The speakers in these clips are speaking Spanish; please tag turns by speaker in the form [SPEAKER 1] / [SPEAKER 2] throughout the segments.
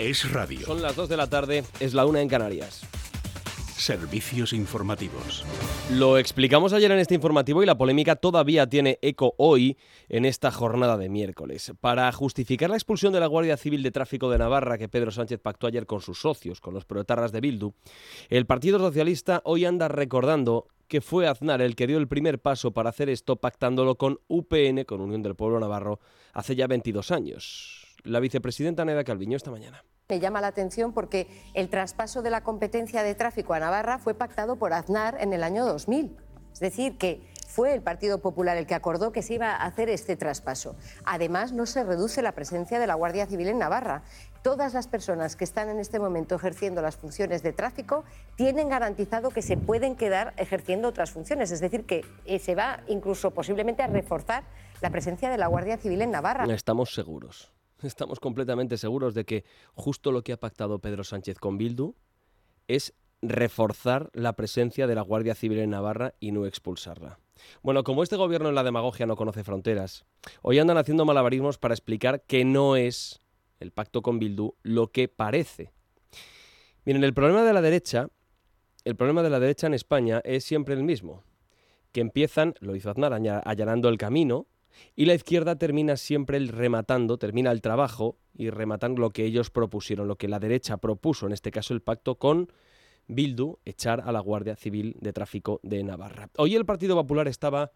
[SPEAKER 1] Es radio.
[SPEAKER 2] Son las 2 de la tarde, es la una en Canarias.
[SPEAKER 1] Servicios informativos.
[SPEAKER 2] Lo explicamos ayer en este informativo y la polémica todavía tiene eco hoy en esta jornada de miércoles. Para justificar la expulsión de la Guardia Civil de Tráfico de Navarra que Pedro Sánchez pactó ayer con sus socios, con los proetarras de Bildu, el Partido Socialista hoy anda recordando que fue Aznar el que dio el primer paso para hacer esto pactándolo con UPN, con Unión del Pueblo Navarro, hace ya 22 años. La vicepresidenta Neda Calviño esta mañana.
[SPEAKER 3] Me llama la atención porque el traspaso de la competencia de tráfico a Navarra fue pactado por Aznar en el año 2000. Es decir, que fue el Partido Popular el que acordó que se iba a hacer este traspaso. Además, no se reduce la presencia de la Guardia Civil en Navarra. Todas las personas que están en este momento ejerciendo las funciones de tráfico tienen garantizado que se pueden quedar ejerciendo otras funciones. Es decir, que eh, se va incluso posiblemente a reforzar la presencia de la Guardia Civil en Navarra.
[SPEAKER 2] Estamos seguros. Estamos completamente seguros de que justo lo que ha pactado Pedro Sánchez con Bildu es reforzar la presencia de la Guardia Civil en Navarra y no expulsarla. Bueno, como este gobierno en la demagogia no conoce fronteras, hoy andan haciendo malabarismos para explicar que no es el pacto con Bildu lo que parece. Miren, el problema de la derecha, el problema de la derecha en España es siempre el mismo, que empiezan, lo hizo Aznar, allanando el camino, y la izquierda termina siempre el rematando, termina el trabajo y rematan lo que ellos propusieron, lo que la derecha propuso, en este caso el pacto con Bildu, echar a la Guardia Civil de Tráfico de Navarra. Hoy el Partido Popular estaba,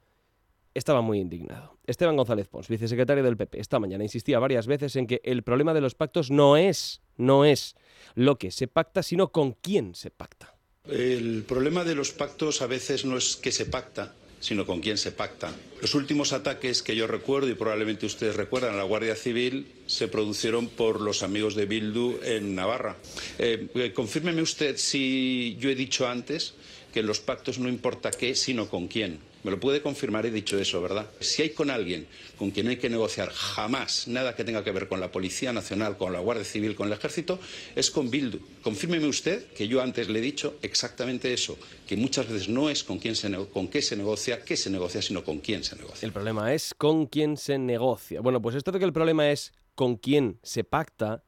[SPEAKER 2] estaba muy indignado. Esteban González Pons, vicesecretario del PP, esta mañana insistía varias veces en que el problema de los pactos no es, no es lo que se pacta, sino con quién se pacta.
[SPEAKER 4] El problema de los pactos a veces no es que se pacta, sino con quién se pacta. Los últimos ataques que yo recuerdo, y probablemente ustedes recuerdan, a la Guardia Civil se produjeron por los amigos de Bildu en Navarra. Eh, eh, confírmeme usted si yo he dicho antes que en los pactos no importa qué, sino con quién. Me lo puede confirmar, he dicho eso, ¿verdad? Si hay con alguien con quien hay que negociar jamás nada que tenga que ver con la Policía Nacional, con la Guardia Civil, con el Ejército, es con Bildu. Confírmeme usted que yo antes le he dicho exactamente eso, que muchas veces no es con, quién se con qué se negocia, qué se negocia, sino con quién se negocia.
[SPEAKER 2] El problema es con quién se negocia. Bueno, pues esto de que el problema es con quién se pacta,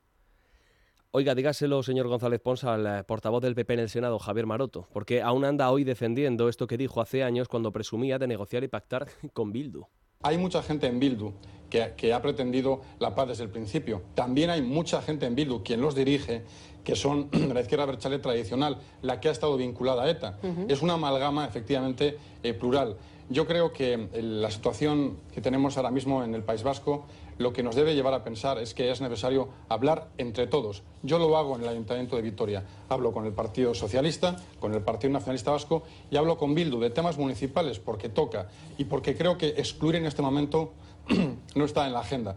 [SPEAKER 2] Oiga, dígaselo, señor González Pons, al eh, portavoz del PP en el Senado, Javier Maroto, porque aún anda hoy defendiendo esto que dijo hace años cuando presumía de negociar y pactar con Bildu.
[SPEAKER 5] Hay mucha gente en Bildu que, ha pretendido la paz desde el principio. También hay mucha gente en Bildu, quien los dirige, que son la izquierda berchale tradicional, la que ha estado vinculada a ETA. Es una amalgama efectivamente eh, plural. Yo creo que eh, la situación que tenemos ahora mismo en el País Vasco lo que nos debe llevar a pensar es que es necesario hablar entre todos. Yo lo hago en el Ayuntamiento de Vitoria. Hablo con el Partido Socialista, con el Partido Nacionalista Vasco y hablo con Bildu de temas municipales porque toca y porque creo que excluir en este momento no está en la agenda.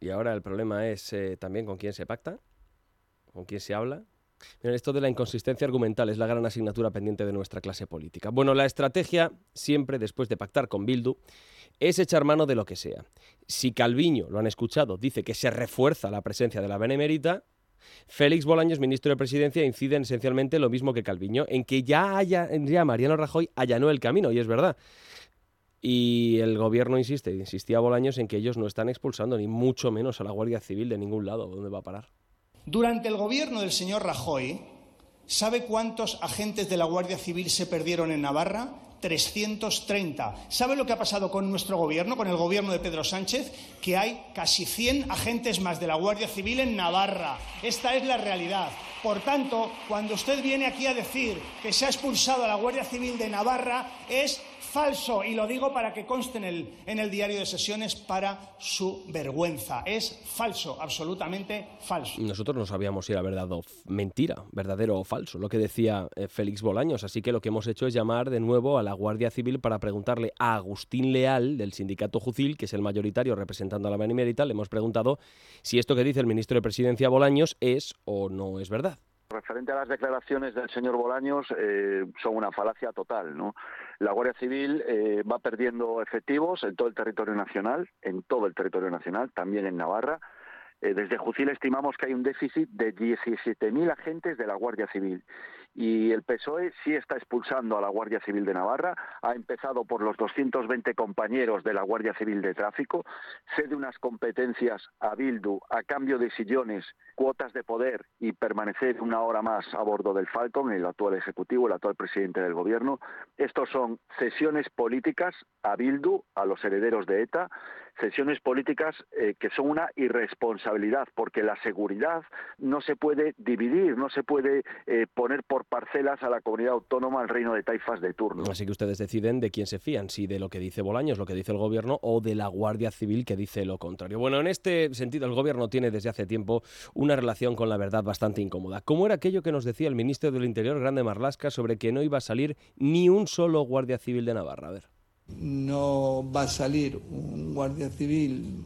[SPEAKER 2] Y ahora el problema es eh, también con quién se pacta, con quién se habla, esto de la inconsistencia argumental es la gran asignatura pendiente de nuestra clase política. Bueno, la estrategia, siempre después de pactar con Bildu, es echar mano de lo que sea. Si Calviño, lo han escuchado, dice que se refuerza la presencia de la Benemérita, Félix Bolaños, ministro de Presidencia, incide en esencialmente lo mismo que Calviño, en que ya, haya, ya Mariano Rajoy allanó el camino, y es verdad. Y el gobierno insiste, insistía Bolaños en que ellos no están expulsando ni mucho menos a la Guardia Civil de ningún lado. ¿Dónde va a parar?
[SPEAKER 6] Durante el gobierno del señor Rajoy, ¿sabe cuántos agentes de la Guardia Civil se perdieron en Navarra? 330. ¿Sabe lo que ha pasado con nuestro gobierno, con el gobierno de Pedro Sánchez? Que hay casi 100 agentes más de la Guardia Civil en Navarra. Esta es la realidad. Por tanto, cuando usted viene aquí a decir que se ha expulsado a la Guardia Civil de Navarra, es falso. Y lo digo para que conste en el, en el diario de sesiones para su vergüenza. Es falso, absolutamente falso.
[SPEAKER 2] Nosotros no sabíamos si era verdad o mentira, verdadero o falso, lo que decía eh, Félix Bolaños. Así que lo que hemos hecho es llamar de nuevo a la Guardia Civil para preguntarle a Agustín Leal, del sindicato Jucil, que es el mayoritario representando a la Benemérita, le hemos preguntado si esto que dice el ministro de Presidencia Bolaños es o no es verdad.
[SPEAKER 7] Referente a las declaraciones del señor Bolaños, eh, son una falacia total. ¿no? La Guardia Civil eh, va perdiendo efectivos en todo el territorio nacional, en todo el territorio nacional, también en Navarra. Eh, desde Jucil estimamos que hay un déficit de 17.000 agentes de la Guardia Civil y el PSOE sí está expulsando a la Guardia Civil de Navarra, ha empezado por los 220 compañeros de la Guardia Civil de Tráfico, cede unas competencias a Bildu a cambio de sillones, cuotas de poder y permanecer una hora más a bordo del Falcon, el actual ejecutivo, el actual presidente del gobierno. Estos son cesiones políticas a Bildu, a los herederos de ETA, cesiones políticas eh, que son una irresponsabilidad, porque la seguridad no se puede dividir, no se puede eh, poner por parcelas a la comunidad autónoma, al reino de taifas de turno.
[SPEAKER 2] Así que ustedes deciden de quién se fían, si de lo que dice Bolaños, lo que dice el gobierno, o de la Guardia Civil que dice lo contrario. Bueno, en este sentido, el gobierno tiene desde hace tiempo una relación con la verdad bastante incómoda. ¿Cómo era aquello que nos decía el ministro del Interior, Grande Marlasca, sobre que no iba a salir ni un solo Guardia Civil de Navarra? A ver
[SPEAKER 8] no va a salir un guardia civil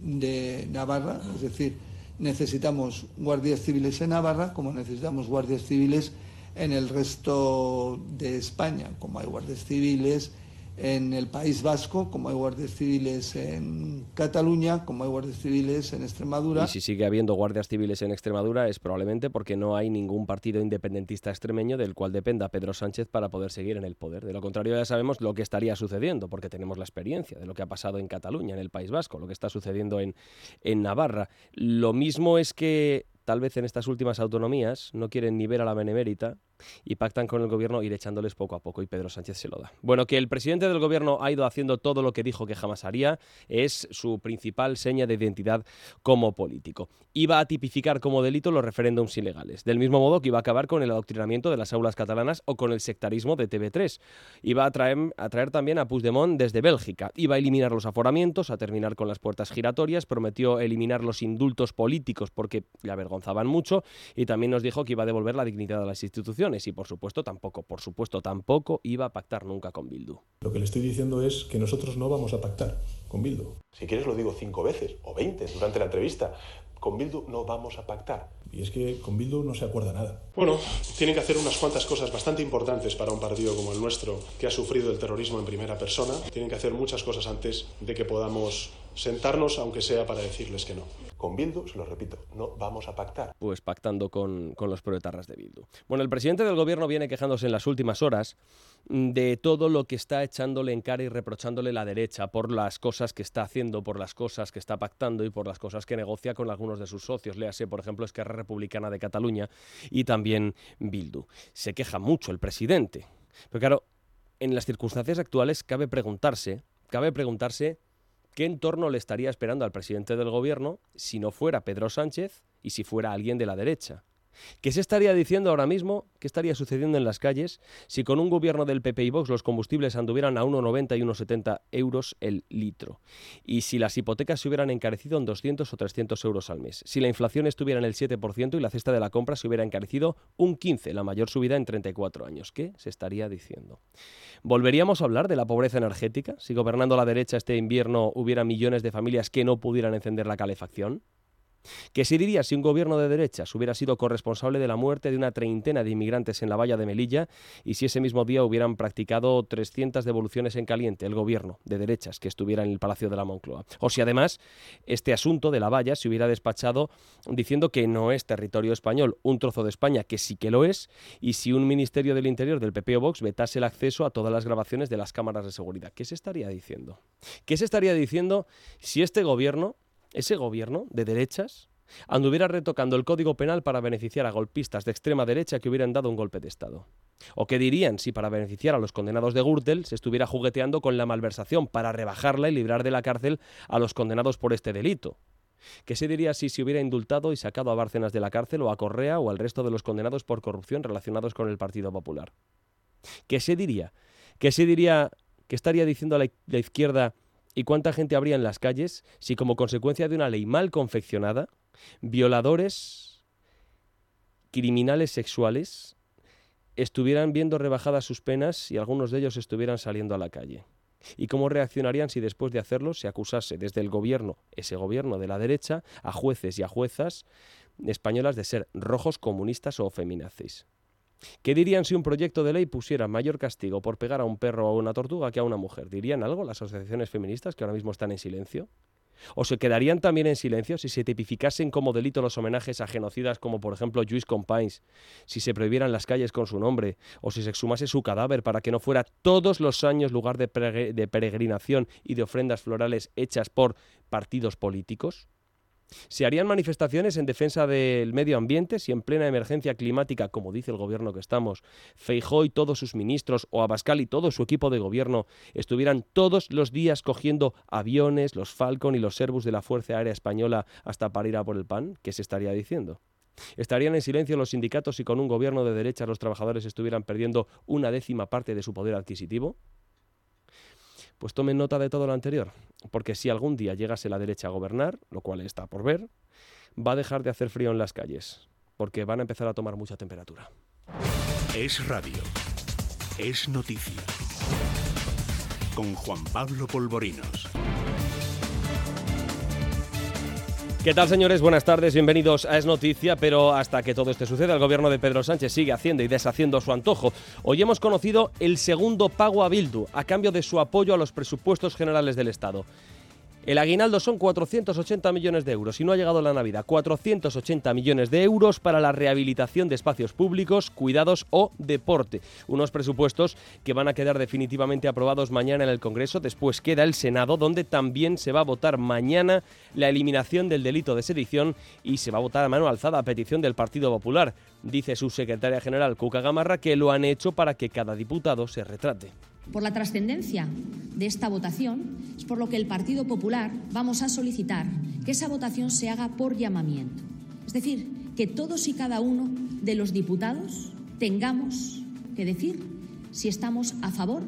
[SPEAKER 8] de Navarra, es decir, necesitamos guardias civiles en Navarra como necesitamos guardias civiles en el resto de España, como hay guardias civiles en el País Vasco, como hay guardias civiles en Cataluña, como hay guardias civiles en Extremadura.
[SPEAKER 2] Y si sigue habiendo guardias civiles en Extremadura es probablemente porque no hay ningún partido independentista extremeño del cual dependa Pedro Sánchez para poder seguir en el poder. De lo contrario ya sabemos lo que estaría sucediendo, porque tenemos la experiencia de lo que ha pasado en Cataluña, en el País Vasco, lo que está sucediendo en, en Navarra. Lo mismo es que tal vez en estas últimas autonomías no quieren ni ver a la benemérita y pactan con el gobierno ir echándoles poco a poco y Pedro Sánchez se lo da. Bueno, que el presidente del gobierno ha ido haciendo todo lo que dijo que jamás haría es su principal seña de identidad como político. Iba a tipificar como delito los referéndums ilegales, del mismo modo que iba a acabar con el adoctrinamiento de las aulas catalanas o con el sectarismo de TV3. Iba a traer, a traer también a Puigdemont desde Bélgica. Iba a eliminar los aforamientos, a terminar con las puertas giratorias, prometió eliminar los indultos políticos porque le avergonzaban mucho y también nos dijo que iba a devolver la dignidad a las instituciones y por supuesto tampoco, por supuesto tampoco iba a pactar nunca con Bildu.
[SPEAKER 9] Lo que le estoy diciendo es que nosotros no vamos a pactar con Bildu.
[SPEAKER 10] Si quieres lo digo cinco veces o veinte durante la entrevista. Con Bildu no vamos a pactar.
[SPEAKER 9] Y es que con Bildu no se acuerda nada.
[SPEAKER 11] Bueno, tienen que hacer unas cuantas cosas bastante importantes para un partido como el nuestro, que ha sufrido el terrorismo en primera persona. Tienen que hacer muchas cosas antes de que podamos sentarnos, aunque sea para decirles que no.
[SPEAKER 10] Con Bildu, se lo repito, no vamos a pactar.
[SPEAKER 2] Pues pactando con, con los proetarras de Bildu. Bueno, el presidente del gobierno viene quejándose en las últimas horas de todo lo que está echándole en cara y reprochándole la derecha por las cosas que está haciendo, por las cosas que está pactando y por las cosas que negocia con algunos de sus socios. Léase, por ejemplo, Esquerra Republicana de Cataluña y también Bildu. Se queja mucho el presidente. Pero claro, en las circunstancias actuales cabe preguntarse, cabe preguntarse ¿Qué entorno le estaría esperando al presidente del gobierno si no fuera Pedro Sánchez y si fuera alguien de la derecha? ¿Qué se estaría diciendo ahora mismo? ¿Qué estaría sucediendo en las calles si con un gobierno del PP y Vox los combustibles anduvieran a 1,90 y 1,70 euros el litro? Y si las hipotecas se hubieran encarecido en 200 o 300 euros al mes. Si la inflación estuviera en el 7% y la cesta de la compra se hubiera encarecido un 15%, la mayor subida en 34 años. ¿Qué se estaría diciendo? ¿Volveríamos a hablar de la pobreza energética si gobernando la derecha este invierno hubiera millones de familias que no pudieran encender la calefacción? ¿Qué se diría si un gobierno de derechas hubiera sido corresponsable de la muerte de una treintena de inmigrantes en la valla de Melilla y si ese mismo día hubieran practicado 300 devoluciones en caliente el gobierno de derechas que estuviera en el Palacio de la Moncloa? O si además este asunto de la valla se hubiera despachado diciendo que no es territorio español, un trozo de España que sí que lo es, y si un Ministerio del Interior del PP o Vox vetase el acceso a todas las grabaciones de las cámaras de seguridad. ¿Qué se estaría diciendo? ¿Qué se estaría diciendo si este gobierno ese gobierno de derechas anduviera retocando el Código Penal para beneficiar a golpistas de extrema derecha que hubieran dado un golpe de Estado. ¿O qué dirían si para beneficiar a los condenados de Gürtel se estuviera jugueteando con la malversación para rebajarla y librar de la cárcel a los condenados por este delito? ¿Qué se diría si se hubiera indultado y sacado a Bárcenas de la cárcel o a Correa o al resto de los condenados por corrupción relacionados con el Partido Popular? ¿Qué se diría? ¿Qué se diría ¿Qué estaría diciendo la, la izquierda y cuánta gente habría en las calles si como consecuencia de una ley mal confeccionada, violadores, criminales sexuales, estuvieran viendo rebajadas sus penas y algunos de ellos estuvieran saliendo a la calle? ¿Y cómo reaccionarían si después de hacerlo se acusase desde el gobierno, ese gobierno de la derecha, a jueces y a juezas españolas de ser rojos comunistas o feminazis? ¿Qué dirían si un proyecto de ley pusiera mayor castigo por pegar a un perro o a una tortuga que a una mujer? ¿Dirían algo las asociaciones feministas que ahora mismo están en silencio? ¿O se quedarían también en silencio si se tipificasen como delito los homenajes a genocidas como por ejemplo Lluís Companys, si se prohibieran las calles con su nombre, o si se exhumase su cadáver para que no fuera todos los años lugar de peregrinación y de ofrendas florales hechas por partidos políticos? ¿Se harían manifestaciones en defensa del medio ambiente si en plena emergencia climática, como dice el gobierno que estamos, Feijó y todos sus ministros o Abascal y todo su equipo de gobierno estuvieran todos los días cogiendo aviones, los Falcon y los Servus de la Fuerza Aérea Española hasta para ir a por el pan? ¿Qué se estaría diciendo? ¿Estarían en silencio los sindicatos si con un gobierno de derecha los trabajadores estuvieran perdiendo una décima parte de su poder adquisitivo? Pues tomen nota de todo lo anterior, porque si algún día llegase la derecha a gobernar, lo cual está por ver, va a dejar de hacer frío en las calles, porque van a empezar a tomar mucha temperatura.
[SPEAKER 1] Es radio. Es noticia. Con Juan Pablo Polvorinos.
[SPEAKER 2] ¿Qué tal, señores? Buenas tardes, bienvenidos a Es Noticia, pero hasta que todo esto suceda, el gobierno de Pedro Sánchez sigue haciendo y deshaciendo su antojo. Hoy hemos conocido el segundo pago a Bildu, a cambio de su apoyo a los presupuestos generales del Estado. El aguinaldo son 480 millones de euros y no ha llegado la Navidad. 480 millones de euros para la rehabilitación de espacios públicos, cuidados o deporte. Unos presupuestos que van a quedar definitivamente aprobados mañana en el Congreso. Después queda el Senado, donde también se va a votar mañana la eliminación del delito de sedición y se va a votar a mano alzada a petición del Partido Popular. Dice su secretaria general Cuca Gamarra que lo han hecho para que cada diputado se retrate.
[SPEAKER 12] Por la trascendencia de esta votación, es por lo que el Partido Popular vamos a solicitar que esa votación se haga por llamamiento. Es decir, que todos y cada uno de los diputados tengamos que decir si estamos a favor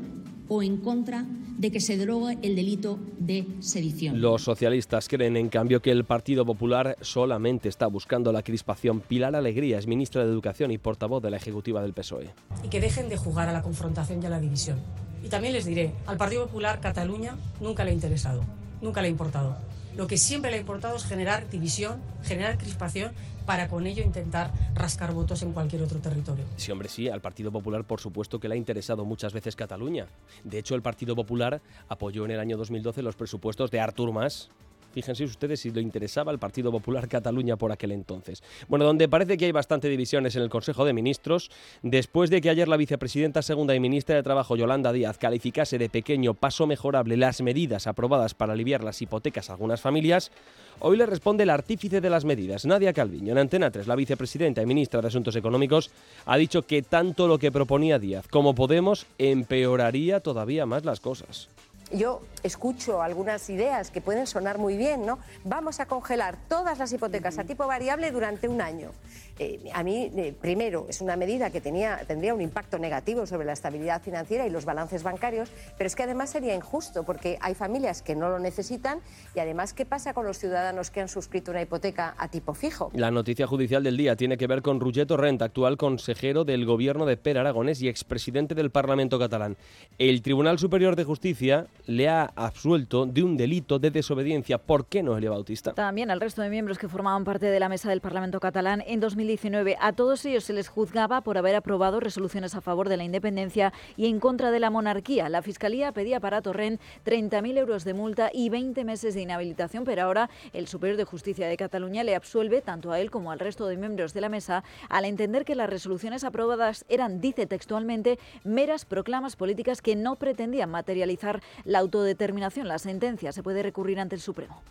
[SPEAKER 12] o en contra de que se derogue el delito de sedición.
[SPEAKER 2] Los socialistas creen, en cambio, que el Partido Popular solamente está buscando la crispación. Pilar Alegría es ministra de Educación y portavoz de la Ejecutiva del PSOE.
[SPEAKER 13] Y que dejen de jugar a la confrontación y a la división. Y también les diré, al Partido Popular Cataluña nunca le ha interesado, nunca le ha importado. Lo que siempre le ha importado es generar división, generar crispación para con ello intentar rascar votos en cualquier otro territorio.
[SPEAKER 2] Sí, hombre, sí, al Partido Popular por supuesto que le ha interesado muchas veces Cataluña. De hecho, el Partido Popular apoyó en el año 2012 los presupuestos de Artur Mas, Fíjense ustedes si le interesaba al Partido Popular Cataluña por aquel entonces. Bueno, donde parece que hay bastante divisiones en el Consejo de Ministros, después de que ayer la vicepresidenta segunda y ministra de Trabajo, Yolanda Díaz, calificase de pequeño paso mejorable las medidas aprobadas para aliviar las hipotecas a algunas familias, hoy le responde el artífice de las medidas, Nadia Calviño. En Antena 3, la vicepresidenta y ministra de Asuntos Económicos ha dicho que tanto lo que proponía Díaz como Podemos empeoraría todavía más las cosas
[SPEAKER 3] yo escucho algunas ideas que pueden sonar muy bien, ¿no? Vamos a congelar todas las hipotecas a tipo variable durante un año. Eh, a mí, eh, primero, es una medida que tenía, tendría un impacto negativo sobre la estabilidad financiera y los balances bancarios, pero es que además sería injusto porque hay familias que no lo necesitan y además, ¿qué pasa con los ciudadanos que han suscrito una hipoteca a tipo fijo?
[SPEAKER 2] La noticia judicial del día tiene que ver con Ruggeto Rent, actual consejero del gobierno de Per Aragonés y expresidente del Parlamento catalán. El Tribunal Superior de Justicia le ha absuelto de un delito de desobediencia. ¿Por qué, Noelia Bautista?
[SPEAKER 14] También al resto de miembros que formaban parte de la mesa del Parlamento catalán en 2019. A todos ellos se les juzgaba por haber aprobado resoluciones a favor de la independencia y en contra de la monarquía. La Fiscalía pedía para Torrent 30.000 euros de multa y 20 meses de inhabilitación, pero ahora el Superior de Justicia de Cataluña le absuelve tanto a él como al resto de miembros de la mesa al entender que las resoluciones aprobadas eran, dice textualmente, meras proclamas políticas que no pretendían materializar la autodeterminación. La sentencia se puede recurrir ante el Supremo.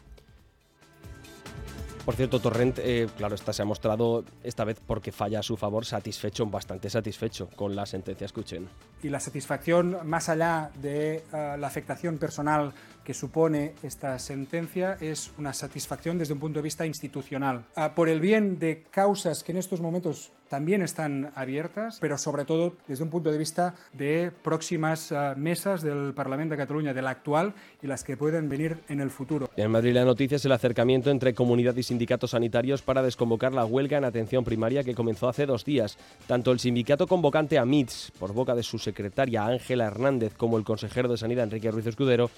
[SPEAKER 2] Por cierto, Torrent, eh, claro, esta se ha mostrado esta vez porque falla a su favor satisfecho, bastante satisfecho con la sentencia. Escuchen.
[SPEAKER 15] Y la satisfacción, más allá de uh, la afectación personal
[SPEAKER 16] que supone esta sentencia es una satisfacción desde un punto de vista institucional. Ah, por el bien de causas que en estos momentos también están abiertas, pero sobre todo desde un punto de vista de próximas ah, mesas del Parlamento de Cataluña, de la actual y las que pueden venir en el futuro.
[SPEAKER 2] En Madrid la noticia es el acercamiento entre comunidad y sindicatos sanitarios para desconvocar la huelga en atención primaria que comenzó hace dos días. Tanto el sindicato convocante AMITS, por boca de su secretaria Ángela Hernández, como el consejero de Sanidad Enrique Ruiz Escudero,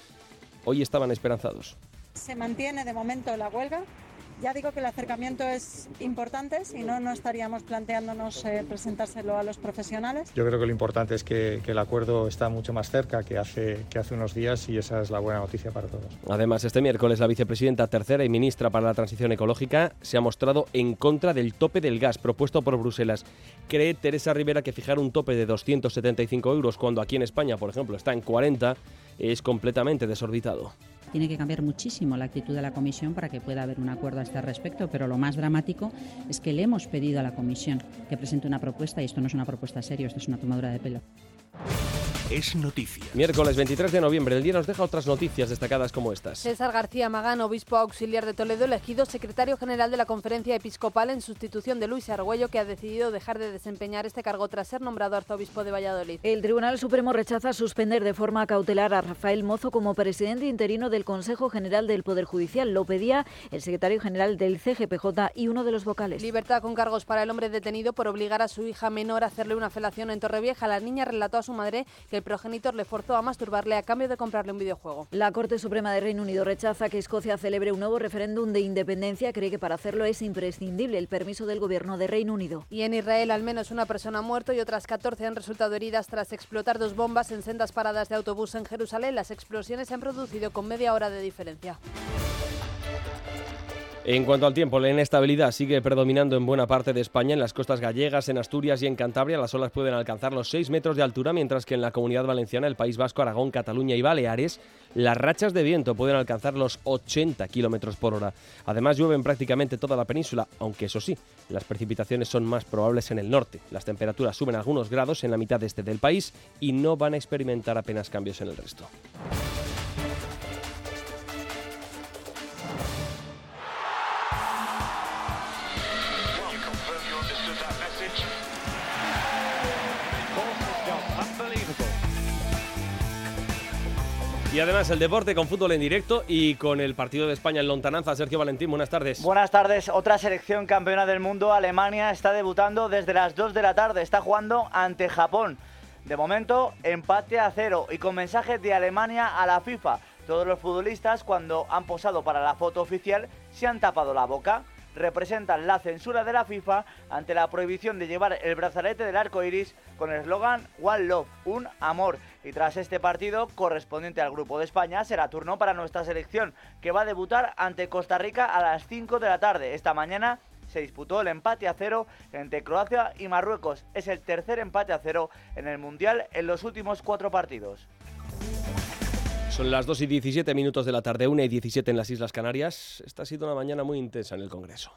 [SPEAKER 2] hoy estaban esperanzados.
[SPEAKER 17] Se mantiene de momento la huelga ya digo que el acercamiento es importante, si no, no estaríamos planteándonos eh, presentárselo a los profesionales.
[SPEAKER 18] Yo creo que lo importante es que, el acuerdo está mucho más cerca que hace, que hace unos días y esa es la buena noticia para todos.
[SPEAKER 2] Además, este miércoles la vicepresidenta tercera y ministra para la Transición Ecológica se ha mostrado en contra del tope del gas propuesto por Bruselas. Cree Teresa Rivera que fijar un tope de 275 euros cuando aquí en España, por ejemplo, está en 40 es completamente desorbitado.
[SPEAKER 19] Tiene que cambiar muchísimo la actitud de la Comisión para que pueda haber un acuerdo a este respecto, pero lo más dramático es que le hemos pedido a la Comisión que presente una propuesta, y esto no es una propuesta seria, esto es una tomadura de pelo
[SPEAKER 1] es noticia.
[SPEAKER 2] Miércoles 23 de noviembre, el día nos deja otras noticias destacadas como estas.
[SPEAKER 20] César García Magán, obispo auxiliar de Toledo, elegido secretario general de la Conferencia Episcopal en sustitución de Luis Argüello, que ha decidido dejar de desempeñar este cargo tras ser nombrado arzobispo de Valladolid.
[SPEAKER 14] El Tribunal Supremo rechaza suspender de forma cautelar a Rafael Mozo como presidente interino del Consejo General del Poder Judicial. Lo pedía el secretario general del CGPJ y uno de los vocales.
[SPEAKER 20] Libertad con cargos para el hombre detenido por obligar a su hija menor a hacerle una felación en Torrevieja. La niña relató a su madre que el progenitor le forzó a masturbarle a cambio de comprarle un videojuego.
[SPEAKER 14] La Corte Suprema de Reino Unido rechaza que Escocia celebre un nuevo referéndum de independencia. Cree que para hacerlo es imprescindible el permiso del gobierno de Reino Unido.
[SPEAKER 20] Y en Israel al menos una persona ha muerto y otras 14 han resultado heridas tras explotar dos bombas en sendas paradas de autobús en Jerusalén. Las explosiones se han producido con media hora de diferencia.
[SPEAKER 2] En cuanto al tiempo, la inestabilidad sigue predominando en buena parte de España. En las costas gallegas, en Asturias y en Cantabria, las olas pueden alcanzar los 6 metros de altura, mientras que en la comunidad valenciana, el País Vasco, Aragón, Cataluña y Baleares, las rachas de viento pueden alcanzar los 80 kilómetros por hora. Además, llueve en prácticamente toda la península, aunque eso sí, las precipitaciones son más probables en el norte. Las temperaturas suben algunos grados en la mitad este del país y no van a experimentar apenas cambios en el resto. Y además el deporte con fútbol en directo y con el partido de España en lontananza. Sergio Valentín, buenas tardes.
[SPEAKER 21] Buenas tardes. Otra selección campeona del mundo, Alemania, está debutando desde las 2 de la tarde. Está jugando ante Japón. De momento, empate a cero y con mensaje de Alemania a la FIFA. Todos los futbolistas, cuando han posado para la foto oficial, se han tapado la boca representan la censura de la FIFA ante la prohibición de llevar el brazalete del arco iris con el eslogan One Love, un amor. Y tras este partido, correspondiente al Grupo de España, será turno para nuestra selección, que va a debutar ante Costa Rica a las 5 de la tarde. Esta mañana se disputó el empate a cero entre Croacia y Marruecos. Es el tercer empate a cero en el Mundial en los últimos cuatro partidos.
[SPEAKER 2] Son las 2 y 17 minutos de la tarde, 1 y 17 en las Islas Canarias. Esta ha sido una mañana muy intensa en el Congreso.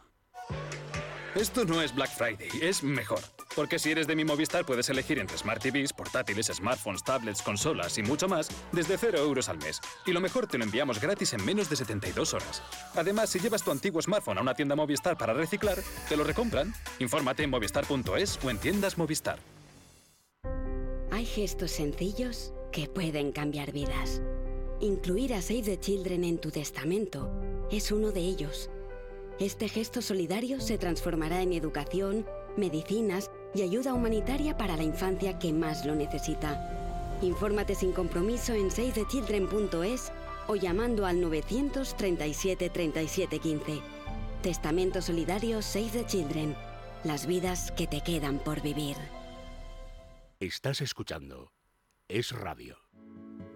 [SPEAKER 22] Esto no es Black Friday, es mejor. Porque si eres de mi Movistar puedes elegir entre Smart TVs, portátiles, smartphones, tablets, consolas y mucho más desde 0 euros al mes. Y lo mejor te lo enviamos gratis en menos de 72 horas. Además, si llevas tu antiguo smartphone a una tienda Movistar para reciclar, te lo recompran. Infórmate en movistar.es o en tiendas Movistar.
[SPEAKER 23] Hay gestos sencillos que pueden cambiar vidas. Incluir a Save the Children en tu testamento es uno de ellos. Este gesto solidario se transformará en educación, medicinas y ayuda humanitaria para la infancia que más lo necesita. Infórmate sin compromiso en savethechildren.es o llamando al 937 37 15. Testamento solidario Save the Children. Las vidas que te quedan por vivir.
[SPEAKER 1] Estás escuchando. Es radio.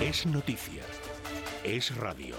[SPEAKER 1] Es noticia. Es radio.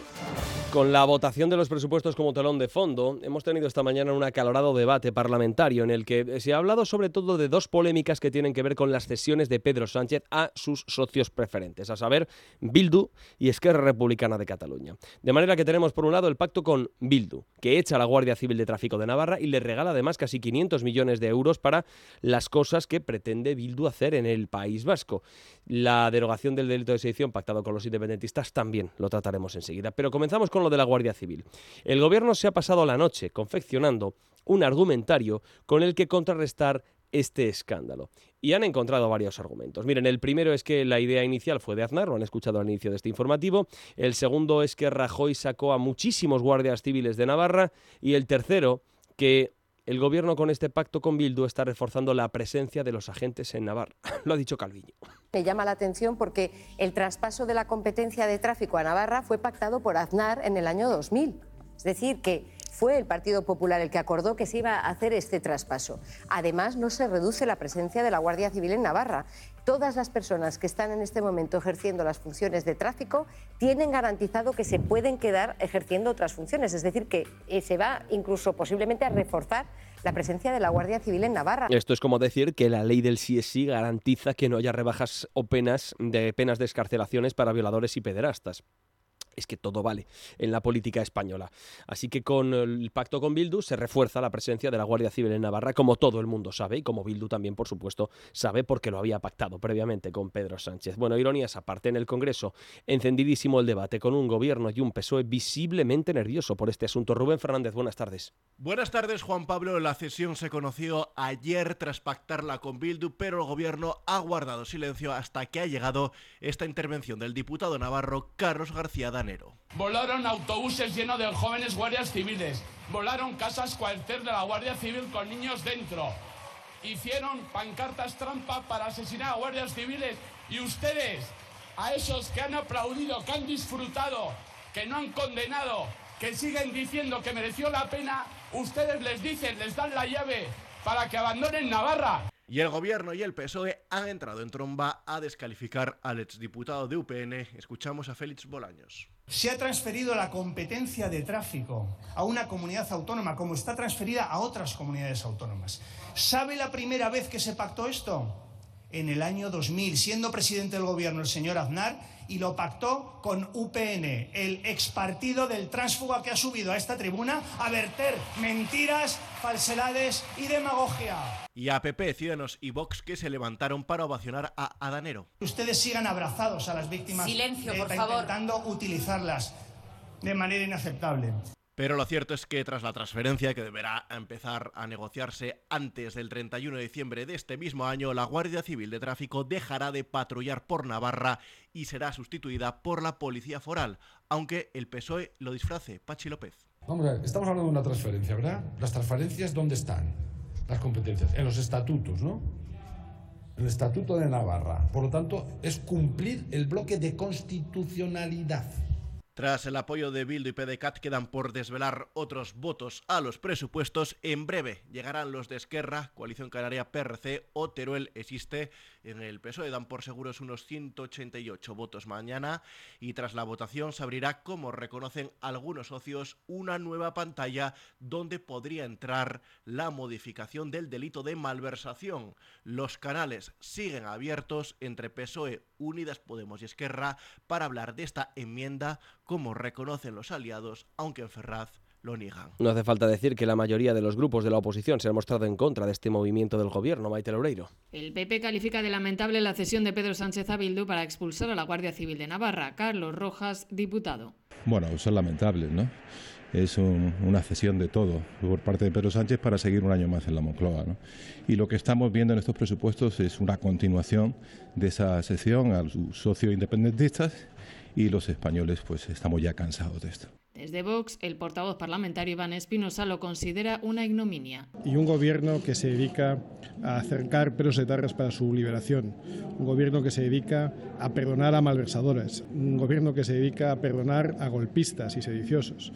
[SPEAKER 2] Con la votación de los presupuestos como telón de fondo, hemos tenido esta mañana un acalorado debate parlamentario en el que se ha hablado sobre todo de dos polémicas que tienen que ver con las cesiones de Pedro Sánchez a sus socios preferentes, a saber, Bildu y Esquerra Republicana de Cataluña. De manera que tenemos por un lado el pacto con Bildu, que echa a la Guardia Civil de Tráfico de Navarra y le regala además casi 500 millones de euros para las cosas que pretende Bildu hacer en el País Vasco. La derogación del delito de sedición pactado con los independentistas también lo trataremos enseguida. Pero comenzamos con lo de la Guardia Civil. El Gobierno se ha pasado la noche confeccionando un argumentario con el que contrarrestar este escándalo. Y han encontrado varios argumentos. Miren, el primero es que la idea inicial fue de Aznar, lo han escuchado al inicio de este informativo. El segundo es que Rajoy sacó a muchísimos guardias civiles de Navarra. Y el tercero, que el gobierno con este pacto con Bildu está reforzando la presencia de los agentes en Navarra. Lo ha dicho Calviño.
[SPEAKER 3] Me llama la atención porque el traspaso de la competencia de tráfico a Navarra fue pactado por Aznar en el año 2000. Es decir, que fue el Partido Popular el que acordó que se iba a hacer este traspaso. Además, no se reduce la presencia de la Guardia Civil en Navarra. Todas las personas que están en este momento ejerciendo las funciones de tráfico tienen garantizado que se pueden quedar ejerciendo otras funciones. Es decir, que eh, se va incluso posiblemente a reforzar la presencia de la Guardia Civil en Navarra.
[SPEAKER 2] Esto es como decir que la ley del sí es sí garantiza que no haya rebajas o penas de penas de escarcelaciones para violadores y pederastas es que todo vale en la política española. Así que con el pacto con Bildu se refuerza la presencia de la Guardia Civil en Navarra, como todo el mundo sabe, y como Bildu también, por supuesto, sabe porque lo había pactado previamente con Pedro Sánchez. Bueno, ironías aparte, en el Congreso, encendidísimo el debate con un gobierno y un PSOE visiblemente nervioso por este asunto. Rubén Fernández, buenas tardes.
[SPEAKER 24] Buenas tardes, Juan Pablo. La cesión se conoció ayer tras pactarla con Bildu, pero el gobierno ha guardado silencio hasta que ha llegado esta intervención del diputado navarro Carlos García
[SPEAKER 25] Volaron autobuses llenos de jóvenes guardias civiles. Volaron casas cuartel de la Guardia Civil con niños dentro. Hicieron pancartas trampa para asesinar a guardias civiles. Y ustedes, a esos que han aplaudido, que han disfrutado, que no han condenado, que siguen diciendo que mereció la pena, ustedes les dicen, les dan la llave para que abandonen Navarra.
[SPEAKER 24] Y el gobierno y el PSOE han entrado en tromba a descalificar al exdiputado de UPN. Escuchamos a Félix Bolaños.
[SPEAKER 26] Se ha transferido la competencia de tráfico a una comunidad autónoma, como está transferida a otras comunidades autónomas. ¿Sabe la primera vez que se pactó esto? En el año 2000, siendo presidente del gobierno el señor Aznar, y lo pactó con UPN, el ex partido del tránsfuga que ha subido a esta tribuna a verter mentiras, falsedades y demagogia.
[SPEAKER 24] Y a PP, Ciudadanos y Vox que se levantaron para ovacionar a Adanero.
[SPEAKER 26] Ustedes sigan abrazados a las víctimas.
[SPEAKER 20] Silencio, por favor.
[SPEAKER 26] Intentando utilizarlas de manera inaceptable.
[SPEAKER 24] Pero lo cierto es que tras la transferencia, que deberá empezar a negociarse antes del 31 de diciembre de este mismo año, la Guardia Civil de Tráfico dejará de patrullar por Navarra y será sustituida por la Policía Foral, aunque el PSOE lo disfrace. Pachi López.
[SPEAKER 27] Vamos a ver, estamos hablando de una transferencia, ¿verdad? Las transferencias, ¿dónde están? Las competencias, en los estatutos, ¿no? El Estatuto de Navarra. Por lo tanto, es cumplir el bloque de constitucionalidad.
[SPEAKER 24] Tras el apoyo de Bildu y PDCAT quedan por desvelar otros votos a los presupuestos. En breve llegarán los de Esquerra, Coalición Canaria PRC o Teruel existe. En el PSOE dan por seguros unos 188 votos mañana y tras la votación se abrirá, como reconocen algunos socios, una nueva pantalla donde podría entrar la modificación del delito de malversación. Los canales siguen abiertos entre PSOE, Unidas Podemos y Esquerra para hablar de esta enmienda como reconocen los aliados, aunque en Ferraz lo niegan.
[SPEAKER 2] No hace falta decir que la mayoría de los grupos de la oposición se han mostrado en contra de este movimiento del gobierno, Maite Loureiro.
[SPEAKER 28] El PP califica de lamentable la cesión de Pedro Sánchez a Bildu para expulsar a la Guardia Civil de Navarra. Carlos Rojas, diputado.
[SPEAKER 29] Bueno, eso es lamentable, ¿no? Es un- una cesión de todo por parte de Pedro Sánchez para seguir un año más en la Moncloa. ¿no? Y lo que estamos viendo en estos presupuestos es una continuación de esa cesión a sus socios independentistas y los españoles pues estamos ya cansados de esto.
[SPEAKER 28] Desde Vox, el portavoz parlamentario Iván Espinosa lo considera una ignominia.
[SPEAKER 30] y un gobierno que se dedica a acercar pelos etarras para su liberación, un gobierno que se dedica a perdonar a malversadores, un gobierno que se dedica a perdonar a golpistas y sediciosos,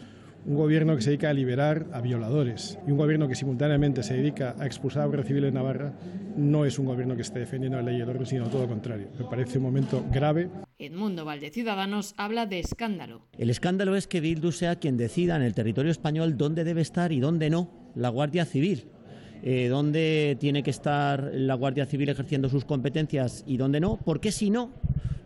[SPEAKER 30] un gobierno que se dedica a liberar a violadores y un gobierno que simultáneamente se dedica a expulsar a la Guardia Civil en Navarra no es un gobierno que esté defendiendo la ley y el orden, sino todo lo contrario. Me parece un momento grave.
[SPEAKER 28] Edmundo Valde Ciudadanos habla de escándalo.
[SPEAKER 31] El escándalo es que Bildu sea quien decida en el territorio español dónde debe estar y dónde no la Guardia Civil. Eh, dónde tiene que estar la Guardia Civil ejerciendo sus competencias y dónde no, porque si no,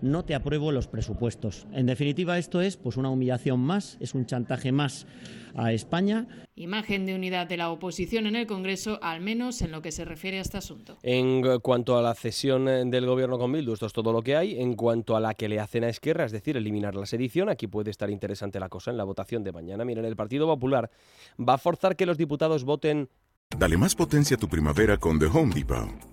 [SPEAKER 31] no te apruebo los presupuestos. En definitiva, esto es pues una humillación más, es un chantaje más a España.
[SPEAKER 28] Imagen de unidad de la oposición en el Congreso, al menos en lo que se refiere a este asunto.
[SPEAKER 2] En cuanto a la cesión eh, del gobierno con Bildu, esto es todo lo que hay. En cuanto a la que le hacen a Esquerra, es decir, eliminar la sedición, aquí puede estar interesante la cosa en la votación de mañana. Miren, el Partido Popular va a forzar que los diputados voten
[SPEAKER 32] Dale más potencia a tu primavera con The Home Depot.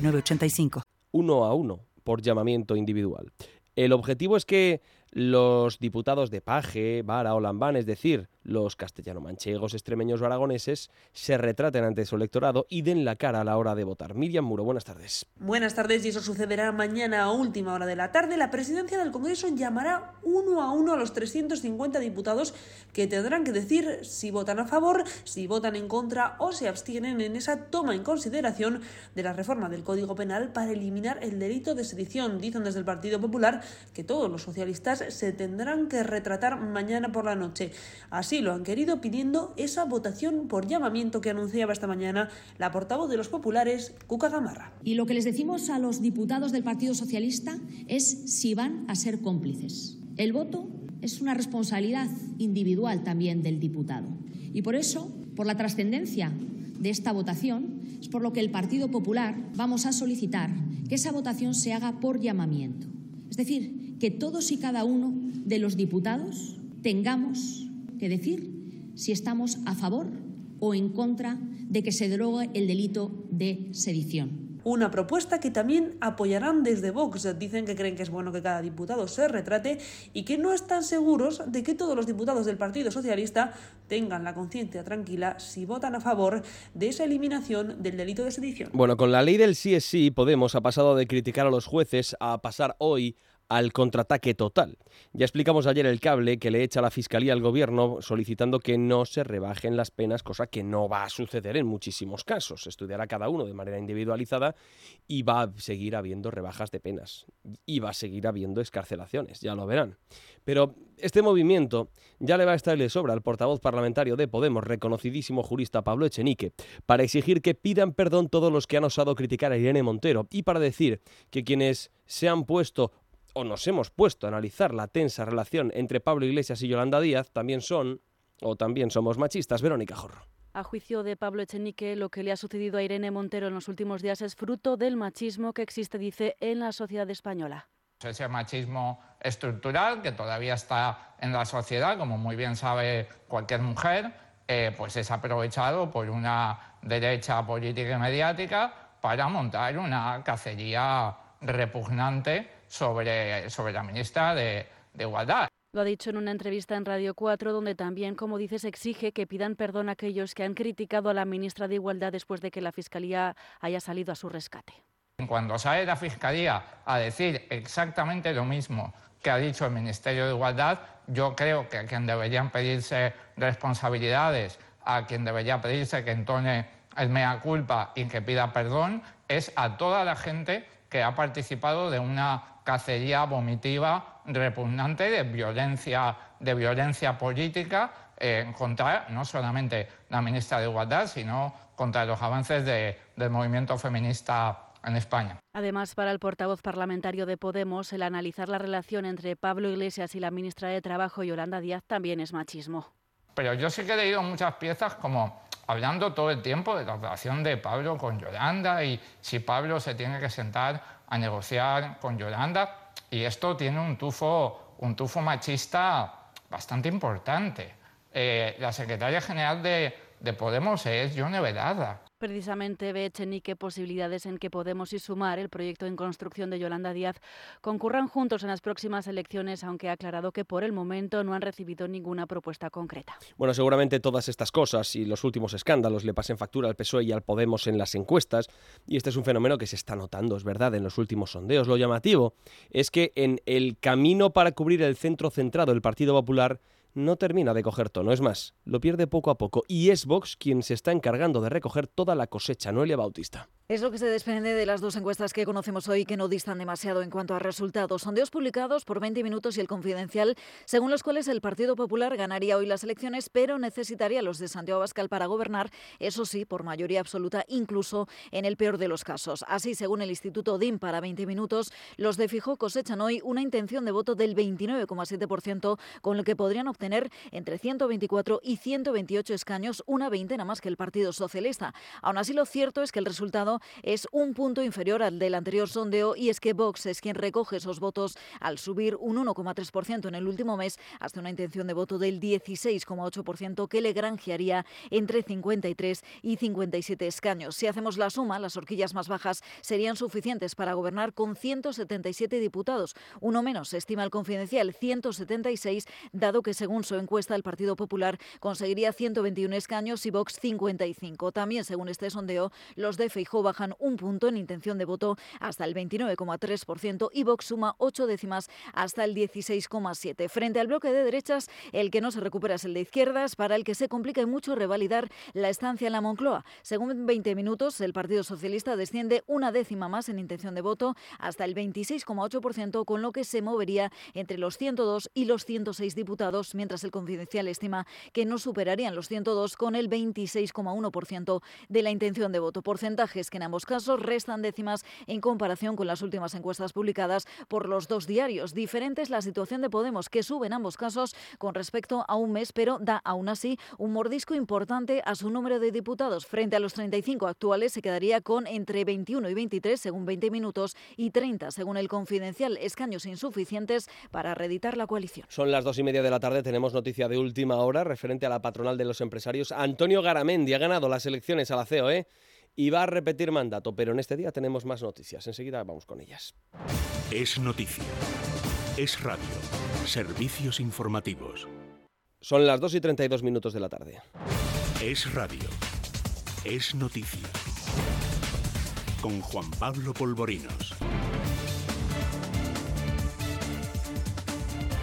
[SPEAKER 2] Uno a uno, por llamamiento individual. El objetivo es que los diputados de Paje, Vara o Lambán, es decir, los castellano-manchegos, extremeños o aragoneses se retraten ante su electorado y den la cara a la hora de votar. Miriam Muro, buenas tardes.
[SPEAKER 33] Buenas tardes y eso sucederá mañana a última hora de la tarde. La presidencia del Congreso llamará uno a uno a los 350 diputados que tendrán que decir si votan a favor, si votan en contra o se abstienen en esa toma en consideración de la reforma del Código Penal para eliminar el delito de sedición. Dicen desde el Partido Popular que todos los socialistas se tendrán que retratar mañana por la noche. Así lo han querido pidiendo esa votación por llamamiento que anunciaba esta mañana la portavoz de los populares, Cuca Gamarra.
[SPEAKER 34] Y lo que les decimos a los diputados del Partido Socialista es si van a ser cómplices. El voto es una responsabilidad individual también del diputado. Y por eso, por la trascendencia de esta votación, es por lo que el Partido Popular vamos a solicitar que esa votación se haga por llamamiento. Es decir, que todos y cada uno de los diputados tengamos que decir si estamos a favor o en contra de que se derogue el delito de sedición.
[SPEAKER 33] Una propuesta que también apoyarán desde Vox. Dicen que creen que es bueno que cada diputado se retrate y que no están seguros de que todos los diputados del Partido Socialista tengan la conciencia tranquila si votan a favor de esa eliminación del delito de sedición.
[SPEAKER 2] Bueno, con la ley del sí es sí, Podemos ha pasado de criticar a los jueces a pasar hoy al contraataque total. Ya explicamos ayer el cable que le echa la Fiscalía al Gobierno solicitando que no se rebajen las penas, cosa que no va a suceder en muchísimos casos. Se estudiará cada uno de manera individualizada y va a seguir habiendo rebajas de penas. Y va a seguir habiendo escarcelaciones, ya lo verán. Pero este movimiento ya le va a estar de sobra al portavoz parlamentario de Podemos, reconocidísimo jurista Pablo Echenique, para exigir que pidan perdón todos los que han osado criticar a Irene Montero y para decir que quienes se han puesto o nos hemos puesto a analizar la tensa relación entre Pablo Iglesias y Yolanda Díaz, también son, o también somos machistas. Verónica Jorro.
[SPEAKER 14] A juicio de Pablo Echenique, lo que le ha sucedido a Irene Montero en los últimos días es fruto del machismo que existe, dice, en la sociedad española.
[SPEAKER 35] Ese machismo estructural que todavía está en la sociedad, como muy bien sabe cualquier mujer, eh, pues es aprovechado por una derecha política y mediática para montar una cacería repugnante sobre, sobre la ministra de, de Igualdad.
[SPEAKER 14] Lo ha dicho en una entrevista en Radio 4, donde también, como dices, exige que pidan perdón a aquellos que han criticado a la ministra de Igualdad después de que la Fiscalía haya salido a su rescate.
[SPEAKER 35] Cuando sale la Fiscalía a decir exactamente lo mismo que ha dicho el Ministerio de Igualdad, yo creo que a quien deberían pedirse responsabilidades, a quien debería pedirse que entone el mea culpa y que pida perdón, es a toda la gente que ha participado de una cacería vomitiva repugnante de violencia, de violencia política eh, contra no solamente la ministra de Igualdad, sino contra los avances del movimiento feminista en España.
[SPEAKER 14] Además, para el portavoz parlamentario de Podemos, el analizar la relación entre Pablo Iglesias y la ministra de Trabajo, Yolanda Díaz, también es machismo.
[SPEAKER 35] Pero yo sí que he leído muchas piezas como hablando todo el tiempo de la relación de Pablo con Yolanda y si Pablo se tiene que sentar a negociar con Yolanda. Y esto tiene un tufo, un tufo machista bastante importante. Eh, la secretaria general de, de Podemos es Yone Velada.
[SPEAKER 14] Precisamente ve Echenique posibilidades en que Podemos y Sumar, el proyecto en construcción de Yolanda Díaz, concurran juntos en las próximas elecciones, aunque ha aclarado que por el momento no han recibido ninguna propuesta concreta.
[SPEAKER 2] Bueno, seguramente todas estas cosas y los últimos escándalos le pasen factura al PSOE y al Podemos en las encuestas, y este es un fenómeno que se está notando, es verdad, en los últimos sondeos. Lo llamativo es que en el camino para cubrir el centro centrado del Partido Popular, no termina de coger tono. Es más, lo pierde poco a poco y es Vox quien se está encargando de recoger toda la cosecha. Noelia Bautista.
[SPEAKER 14] Es lo que se desprende de las dos encuestas que conocemos hoy que no distan demasiado en cuanto a resultados. Sondeos publicados por 20 minutos y el confidencial, según los cuales el Partido Popular ganaría hoy las elecciones, pero necesitaría los de Santiago Abascal para gobernar, eso sí, por mayoría absoluta, incluso en el peor de los casos. Así, según el Instituto DIM para 20 minutos, los de Fijó cosechan hoy una intención de voto del 29,7%, con lo que podrían obtener entre 124 y 128 escaños, una veintena más que el Partido Socialista. Aún así, lo cierto es que el resultado es un punto inferior al del anterior sondeo y es que Vox es quien recoge esos votos al subir un 1,3% en el último mes hasta una intención de voto del 16,8% que le granjearía entre 53 y 57 escaños. Si hacemos la suma, las horquillas más bajas serían suficientes para gobernar con 177 diputados, uno menos, estima el confidencial, 176, dado que según su encuesta el Partido Popular conseguiría 121 escaños y Vox 55. También según este sondeo, los de Feijóo bajan un punto en intención de voto hasta el 29,3% y Vox suma ocho décimas hasta el 16,7%. Frente al bloque de derechas, el que no se recupera es el de izquierdas, para el que se complica mucho revalidar la estancia en la Moncloa. Según 20 minutos, el Partido Socialista desciende una décima más en intención de voto hasta el 26,8%, con lo que se movería entre los 102 y los 106 diputados, mientras el Confidencial estima que no superarían los 102 con el 26,1% de la intención de voto. Porcentajes que en ambos casos restan décimas en comparación con las últimas encuestas publicadas por los dos diarios. Diferente es la situación de Podemos, que sube en ambos casos con respecto a un mes, pero da aún así un mordisco importante a su número de diputados. Frente a los 35 actuales, se quedaría con entre 21 y 23, según 20 minutos, y 30, según el confidencial, escaños insuficientes para reeditar la coalición.
[SPEAKER 2] Son las dos y media de la tarde, tenemos noticia de última hora referente a la patronal de los empresarios. Antonio Garamendi ha ganado las elecciones a la COE y va a repetir mandato, pero en este día tenemos más noticias. Enseguida vamos con ellas.
[SPEAKER 1] Es noticia. Es radio. Servicios informativos.
[SPEAKER 2] Son las 2 y 32 minutos de la tarde.
[SPEAKER 1] Es radio. Es noticia. Con Juan Pablo Polvorinos.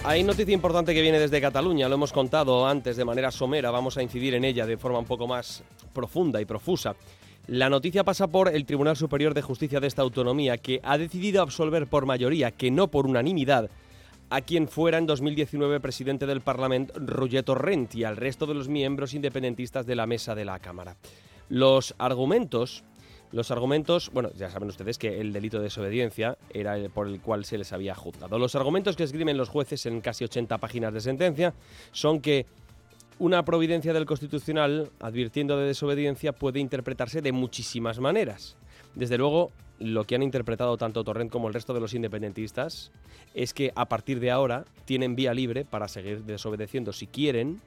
[SPEAKER 2] Hay noticia importante que viene desde Cataluña, lo hemos contado antes de manera somera, vamos a incidir en ella de forma un poco más profunda y profusa. La noticia pasa por el Tribunal Superior de Justicia de esta autonomía, que ha decidido absolver por mayoría, que no por unanimidad, a quien fuera en 2019 presidente del Parlamento, Roger Torrent, y al resto de los miembros independentistas de la mesa de la Cámara. Los argumentos los argumentos, bueno, ya saben ustedes que el delito de desobediencia era el por el cual se les había juzgado. Los argumentos que escriben los jueces en casi 80 páginas de sentencia son que una providencia del Constitucional advirtiendo de desobediencia puede interpretarse de muchísimas maneras. Desde luego, lo que han interpretado tanto Torrent como el resto de los independentistas es que a partir de ahora tienen vía libre para seguir desobedeciendo, si quieren,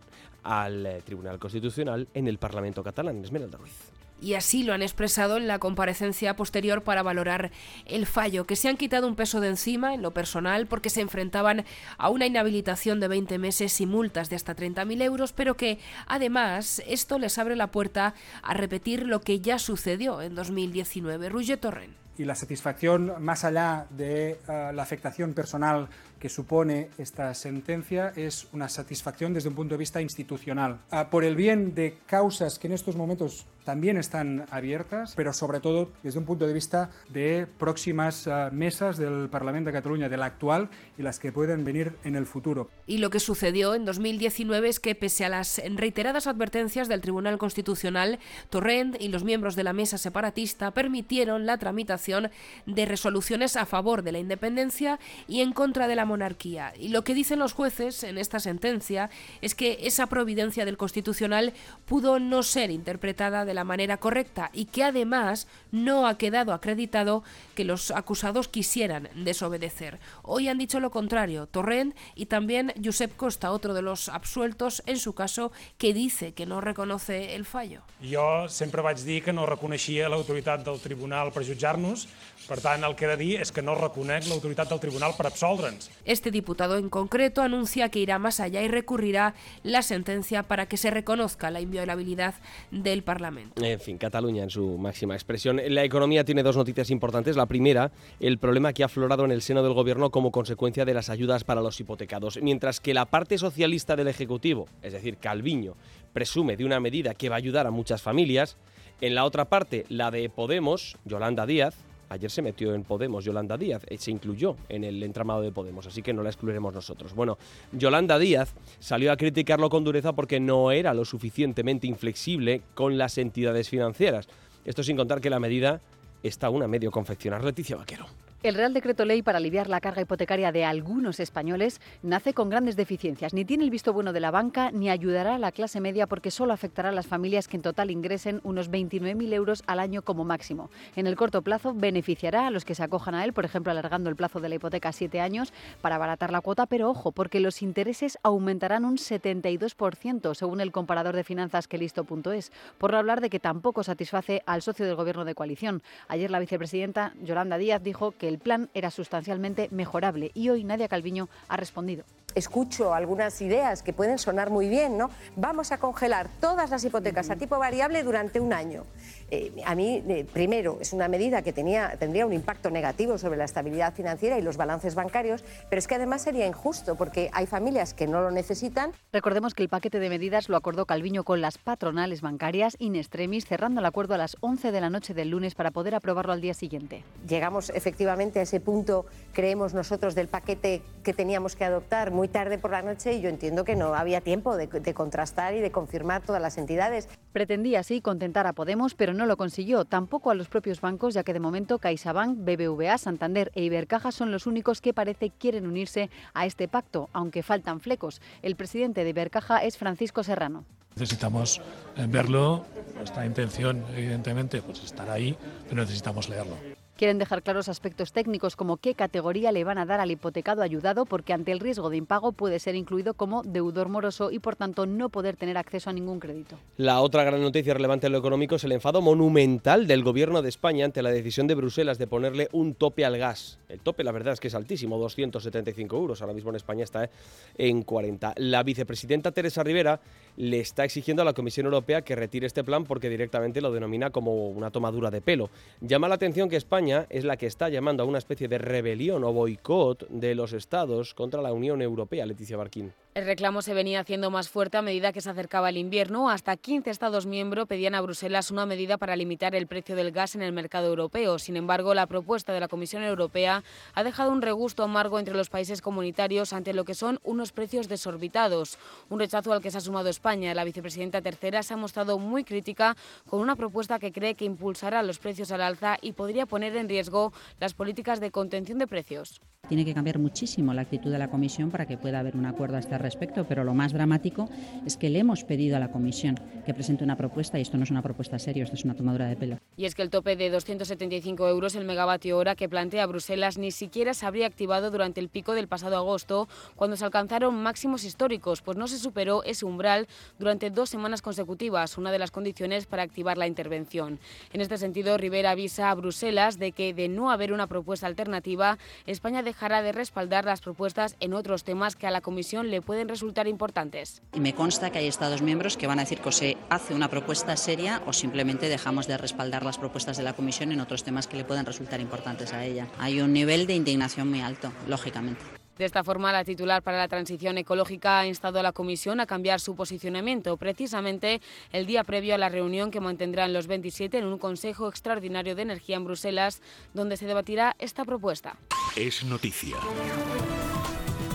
[SPEAKER 2] al eh, Tribunal Constitucional en el Parlamento catalán, Esmeralda Ruiz
[SPEAKER 36] y así lo han expresado en la comparecencia posterior para valorar el fallo, que se han quitado un peso de encima en lo personal porque se enfrentaban a una inhabilitación de 20 meses y multas de hasta 30.000 euros, pero que además esto les abre la puerta a repetir lo que ya sucedió en 2019. Ruge Torren
[SPEAKER 16] y la satisfacción más allá de uh, la afectación personal que supone esta sentencia es una satisfacción desde un punto de vista institucional. Uh, por el bien de causas que en estos momentos también están abiertas, pero sobre todo desde un punto de vista de próximas uh, mesas del Parlamento de Cataluña, de la actual y las que pueden venir en el futuro.
[SPEAKER 36] Y lo que sucedió en 2019 es que pese a las reiteradas advertencias del Tribunal Constitucional, Torrent y los miembros de la mesa separatista permitieron la tramitación de resoluciones a favor de la independencia y en contra de la monarquía. Y lo que dicen los jueces en esta sentencia es que esa providencia del Constitucional pudo no ser interpretada de la manera correcta y que además no ha quedado acreditado que los acusados quisieran desobedecer. Hoy han dicho lo contrario, Torrent y también Josep Costa, otro de los absueltos en su caso, que dice que no reconoce el fallo.
[SPEAKER 37] Jo sempre vaig dir que no reconeixia l'autoritat del tribunal per jutjar-nos, per tant el que he de dir és que no reconec l'autoritat del tribunal per absoldre'ns.
[SPEAKER 36] Este diputado en concreto anuncia que irá más allá y recurrirá la sentencia para que se reconozca la inviolabilidad del Parlamento.
[SPEAKER 2] En fin, Cataluña en su máxima expresión. La economía tiene dos noticias importantes. La primera, el problema que ha aflorado en el seno del gobierno como consecuencia de las ayudas para los hipotecados. Mientras que la parte socialista del Ejecutivo, es decir, Calviño, presume de una medida que va a ayudar a muchas familias, en la otra parte, la de Podemos, Yolanda Díaz, Ayer se metió en Podemos Yolanda Díaz, eh, se incluyó en el entramado de Podemos, así que no la excluiremos nosotros. Bueno, Yolanda Díaz salió a criticarlo con dureza porque no era lo suficientemente inflexible con las entidades financieras. Esto sin contar que la medida está aún a medio confeccionar. Leticia Vaquero.
[SPEAKER 38] El Real Decreto Ley para aliviar la carga hipotecaria de algunos españoles nace con grandes deficiencias. Ni tiene el visto bueno de la banca ni ayudará a la clase media porque solo afectará a las familias que en total ingresen unos 29.000 euros al año como máximo. En el corto plazo beneficiará a los que se acojan a él, por ejemplo, alargando el plazo de la hipoteca a siete años para abaratar la cuota, pero ojo, porque los intereses aumentarán un 72% según el comparador de finanzas que listo.es, por no hablar de que tampoco satisface al socio del gobierno de coalición. Ayer la vicepresidenta Yolanda Díaz dijo que el plan era sustancialmente mejorable y hoy Nadia Calviño ha respondido
[SPEAKER 3] escucho algunas ideas que pueden sonar muy bien, ¿no? Vamos a congelar todas las hipotecas a tipo variable durante un año. Eh, a mí, eh, primero, es una medida que tenía, tendría un impacto negativo sobre la estabilidad financiera y los balances bancarios, pero es que además sería injusto porque hay familias que no lo necesitan.
[SPEAKER 38] Recordemos que el paquete de medidas lo acordó Calviño con las patronales bancarias in extremis, cerrando el acuerdo a las 11 de la noche del lunes para poder aprobarlo al día siguiente.
[SPEAKER 3] Llegamos efectivamente a ese punto, creemos nosotros, del paquete que teníamos que adoptar muy tarde por la noche y yo entiendo que no había tiempo de, de contrastar y de confirmar todas las entidades.
[SPEAKER 38] Pretendía así contentar a Podemos, pero no lo consiguió, tampoco a los propios bancos, ya que de momento CaixaBank, BBVA, Santander e Ibercaja son los únicos que parece quieren unirse a este pacto, aunque faltan flecos. El presidente de Ibercaja es Francisco Serrano.
[SPEAKER 39] Necesitamos eh, verlo, nuestra intención evidentemente pues estar ahí, pero necesitamos leerlo.
[SPEAKER 38] Quieren dejar claros aspectos técnicos como qué categoría le van a dar al hipotecado ayudado porque ante el riesgo de impago puede ser incluido como deudor moroso y por tanto no poder tener acceso a ningún crédito.
[SPEAKER 2] La otra gran noticia relevante en lo económico es el enfado monumental del gobierno de España ante la decisión de Bruselas de ponerle un tope al gas. El tope la verdad es que es altísimo, 275 euros. Ahora mismo en España está en 40. La vicepresidenta Teresa Rivera le está exigiendo a la Comisión Europea que retire este plan porque directamente lo denomina como una tomadura de pelo. Llama la atención que España es la que está llamando a una especie de rebelión o boicot de los estados contra la Unión Europea, Leticia Barquín.
[SPEAKER 40] El reclamo se venía haciendo más fuerte a medida que se acercaba el invierno. Hasta 15 Estados miembros pedían a Bruselas una medida para limitar el precio del gas en el mercado europeo. Sin embargo, la propuesta de la Comisión Europea ha dejado un regusto amargo entre los países comunitarios ante lo que son unos precios desorbitados. Un rechazo al que se ha sumado España. La vicepresidenta tercera se ha mostrado muy crítica con una propuesta que cree que impulsará los precios al alza y podría poner en riesgo las políticas de contención de precios.
[SPEAKER 41] Tiene que cambiar muchísimo la actitud de la Comisión para que pueda haber un acuerdo a este respecto, pero lo más dramático es que le hemos pedido a la Comisión que presente una propuesta y esto no es una propuesta seria, esto es una tomadura de pelo.
[SPEAKER 40] Y es que el tope de 275 euros el megavatio hora que plantea Bruselas ni siquiera se habría activado durante el pico del pasado agosto, cuando se alcanzaron máximos históricos, pues no se superó ese umbral durante dos semanas consecutivas, una de las condiciones para activar la intervención. En este sentido, Rivera avisa a Bruselas de que, de no haber una propuesta alternativa, España dejará de respaldar las propuestas en otros temas que a la Comisión le pueden resultar importantes.
[SPEAKER 41] Y me consta que hay Estados miembros que van a decir que se hace una propuesta seria o simplemente dejamos de respaldar las propuestas de la Comisión en otros temas que le pueden resultar importantes a ella. Hay un nivel de indignación muy alto, lógicamente.
[SPEAKER 40] De esta forma, la titular para la transición ecológica ha instado a la Comisión a cambiar su posicionamiento, precisamente el día previo a la reunión que mantendrán los 27 en un Consejo Extraordinario de Energía en Bruselas, donde se debatirá esta propuesta.
[SPEAKER 1] Es noticia.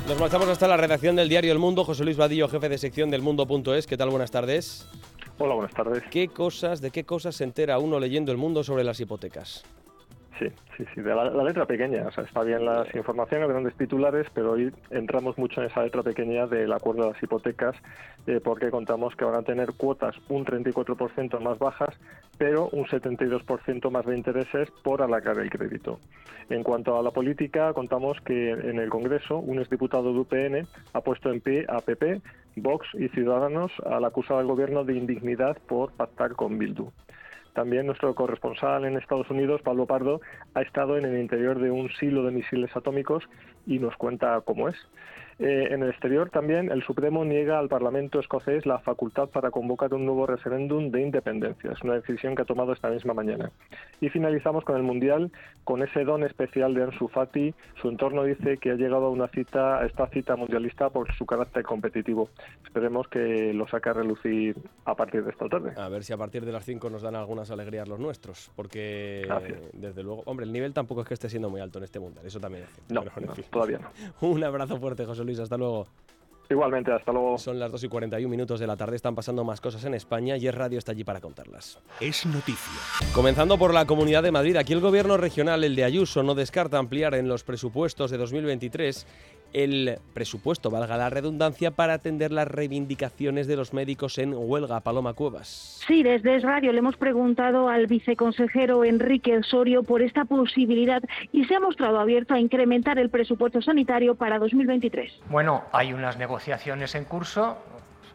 [SPEAKER 2] Nos marchamos hasta la redacción del diario El Mundo. José Luis Vadillo, jefe de sección del Mundo.es. ¿Qué tal? Buenas tardes.
[SPEAKER 42] Hola, buenas tardes.
[SPEAKER 2] ¿Qué cosas, de qué cosas se entera uno leyendo El Mundo sobre las hipotecas?
[SPEAKER 42] Sí, sí, sí, de la, letra pequeña. O sea, está bien las informaciones, grandes titulares, pero hoy entramos mucho en esa letra pequeña del acuerdo de las hipotecas, eh, porque contamos que van a tener cuotas un 34% más bajas, pero un 72% más de intereses por alargar el crédito. En cuanto a la política, contamos que en el Congreso un exdiputado de UPN ha puesto en pie a PP, Vox y Ciudadanos al acusar al gobierno de indignidad por pactar con Bildu. También nuestro corresponsal en Estados Unidos, Pablo Pardo, ha estado en el interior de un silo de misiles atómicos y nos cuenta cómo es. Eh, en el exterior también el Supremo niega al Parlamento escocés la facultad para convocar un nuevo referéndum de independencia. Es una decisión que ha tomado esta misma mañana. Y finalizamos con el Mundial, con ese don especial de Ansu Fati. Su entorno dice que ha llegado a una cita, a esta cita mundialista por su carácter competitivo. Esperemos que lo saque a relucir a partir de esta tarde.
[SPEAKER 2] A ver si a partir de las 5 nos dan algunas alegrías los nuestros, porque desde luego, hombre, el nivel tampoco es que esté siendo muy alto en este Mundial, eso también es
[SPEAKER 42] cierto. No, todavía no.
[SPEAKER 2] Un abrazo fuerte, José Luis, hasta luego.
[SPEAKER 42] Igualmente, hasta luego.
[SPEAKER 2] Son las 2 y 41 minutos de la tarde, están pasando más cosas en España y es Radio está allí para contarlas.
[SPEAKER 1] Es noticia.
[SPEAKER 2] Comenzando por la Comunidad de Madrid, aquí el gobierno regional, el de Ayuso, no descarta ampliar en los presupuestos de 2023 el presupuesto, valga la redundancia, para atender las reivindicaciones de los médicos en huelga. Paloma Cuevas.
[SPEAKER 43] Sí, desde Es Radio le hemos preguntado al viceconsejero Enrique Osorio por esta posibilidad y se ha mostrado abierto a incrementar el presupuesto sanitario para 2023.
[SPEAKER 44] Bueno, hay unas negociaciones en curso.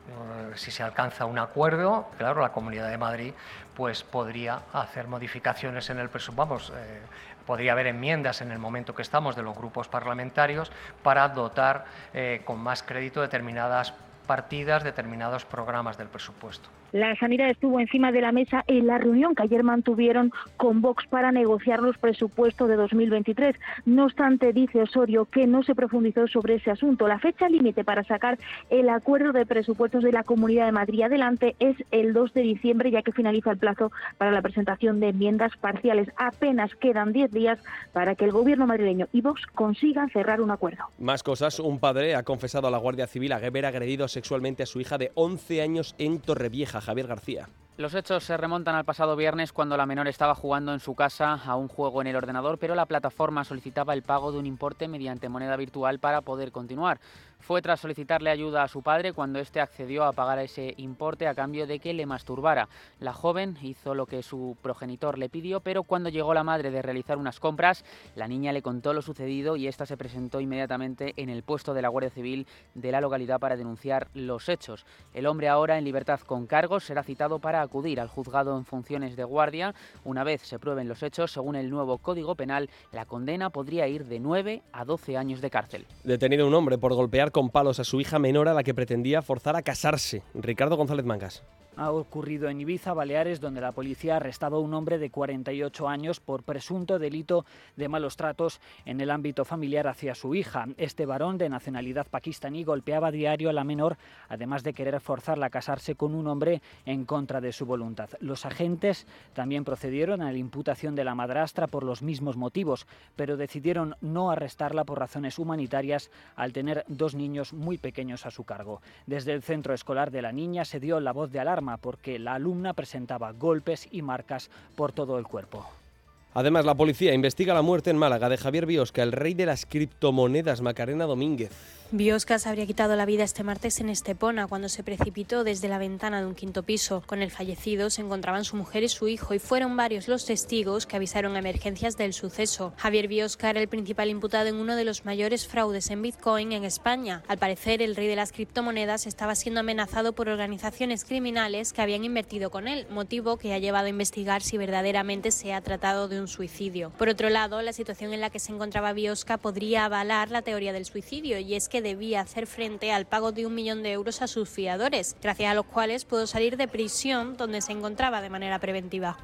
[SPEAKER 44] Eh, si se alcanza un acuerdo, claro, la Comunidad de Madrid pues podría hacer modificaciones en el presupuesto. Vamos, eh, podría haber enmiendas en el momento que estamos de los grupos parlamentarios para dotar eh, con más crédito determinadas partidas, determinados programas del presupuesto.
[SPEAKER 43] La sanidad estuvo encima de la mesa en la reunión que ayer mantuvieron con Vox para negociar los presupuestos de 2023. No obstante, dice Osorio que no se profundizó sobre ese asunto. La fecha límite para sacar el acuerdo de presupuestos de la Comunidad de Madrid adelante es el 2 de diciembre, ya que finaliza el plazo para la presentación de enmiendas parciales. Apenas quedan 10 días para que el gobierno madrileño y Vox consigan cerrar un acuerdo.
[SPEAKER 2] Más cosas. Un padre ha confesado a la Guardia Civil haber agredido sexualmente a su hija de 11 años en Torrevieja. Javier García.
[SPEAKER 45] Los hechos se remontan al pasado viernes cuando la menor estaba jugando en su casa a un juego en el ordenador, pero la plataforma solicitaba el pago de un importe mediante moneda virtual para poder continuar. Fue tras solicitarle ayuda a su padre cuando éste accedió a pagar ese importe a cambio de que le masturbara. La joven hizo lo que su progenitor le pidió, pero cuando llegó la madre de realizar unas compras, la niña le contó lo sucedido y ésta se presentó inmediatamente en el puesto de la Guardia Civil de la localidad para denunciar los hechos. El hombre ahora en libertad con cargos será citado para acudir al juzgado en funciones de guardia. Una vez se prueben los hechos, según el nuevo Código Penal, la condena podría ir de 9 a 12 años de cárcel.
[SPEAKER 2] Detenido un hombre por golpear con palos a su hija menor a la que pretendía forzar a casarse. Ricardo González Mangas
[SPEAKER 46] ha ocurrido en Ibiza, Baleares, donde la policía ha arrestado a un hombre de 48 años por presunto delito de malos tratos en el ámbito familiar hacia su hija. Este varón de nacionalidad pakistaní golpeaba a diario a la menor, además de querer forzarla a casarse con un hombre en contra de su voluntad. Los agentes también procedieron a la imputación de la madrastra por los mismos motivos, pero decidieron no arrestarla por razones humanitarias al tener dos niños muy pequeños a su cargo. Desde el centro escolar de la niña se dio la voz de alarma porque la alumna presentaba golpes y marcas por todo el cuerpo.
[SPEAKER 2] Además, la policía investiga la muerte en Málaga de Javier Biosca, el rey de las criptomonedas, Macarena Domínguez.
[SPEAKER 47] Bioscas habría quitado la vida este martes en Estepona cuando se precipitó desde la ventana de un quinto piso. Con el fallecido se encontraban su mujer y su hijo y fueron varios los testigos que avisaron a emergencias del suceso. Javier Biosca era el principal imputado en uno de los mayores fraudes en Bitcoin en España. Al parecer, el rey de las criptomonedas estaba siendo amenazado por organizaciones criminales que habían invertido con él, motivo que ha llevado a investigar si verdaderamente se ha tratado de un suicidio. Por otro lado, la situación en la que se encontraba Biosca podría avalar la teoría del suicidio y es que debía hacer frente al pago de un millón de euros a sus fiadores, gracias a los cuales pudo salir de prisión donde se encontraba de manera preventiva.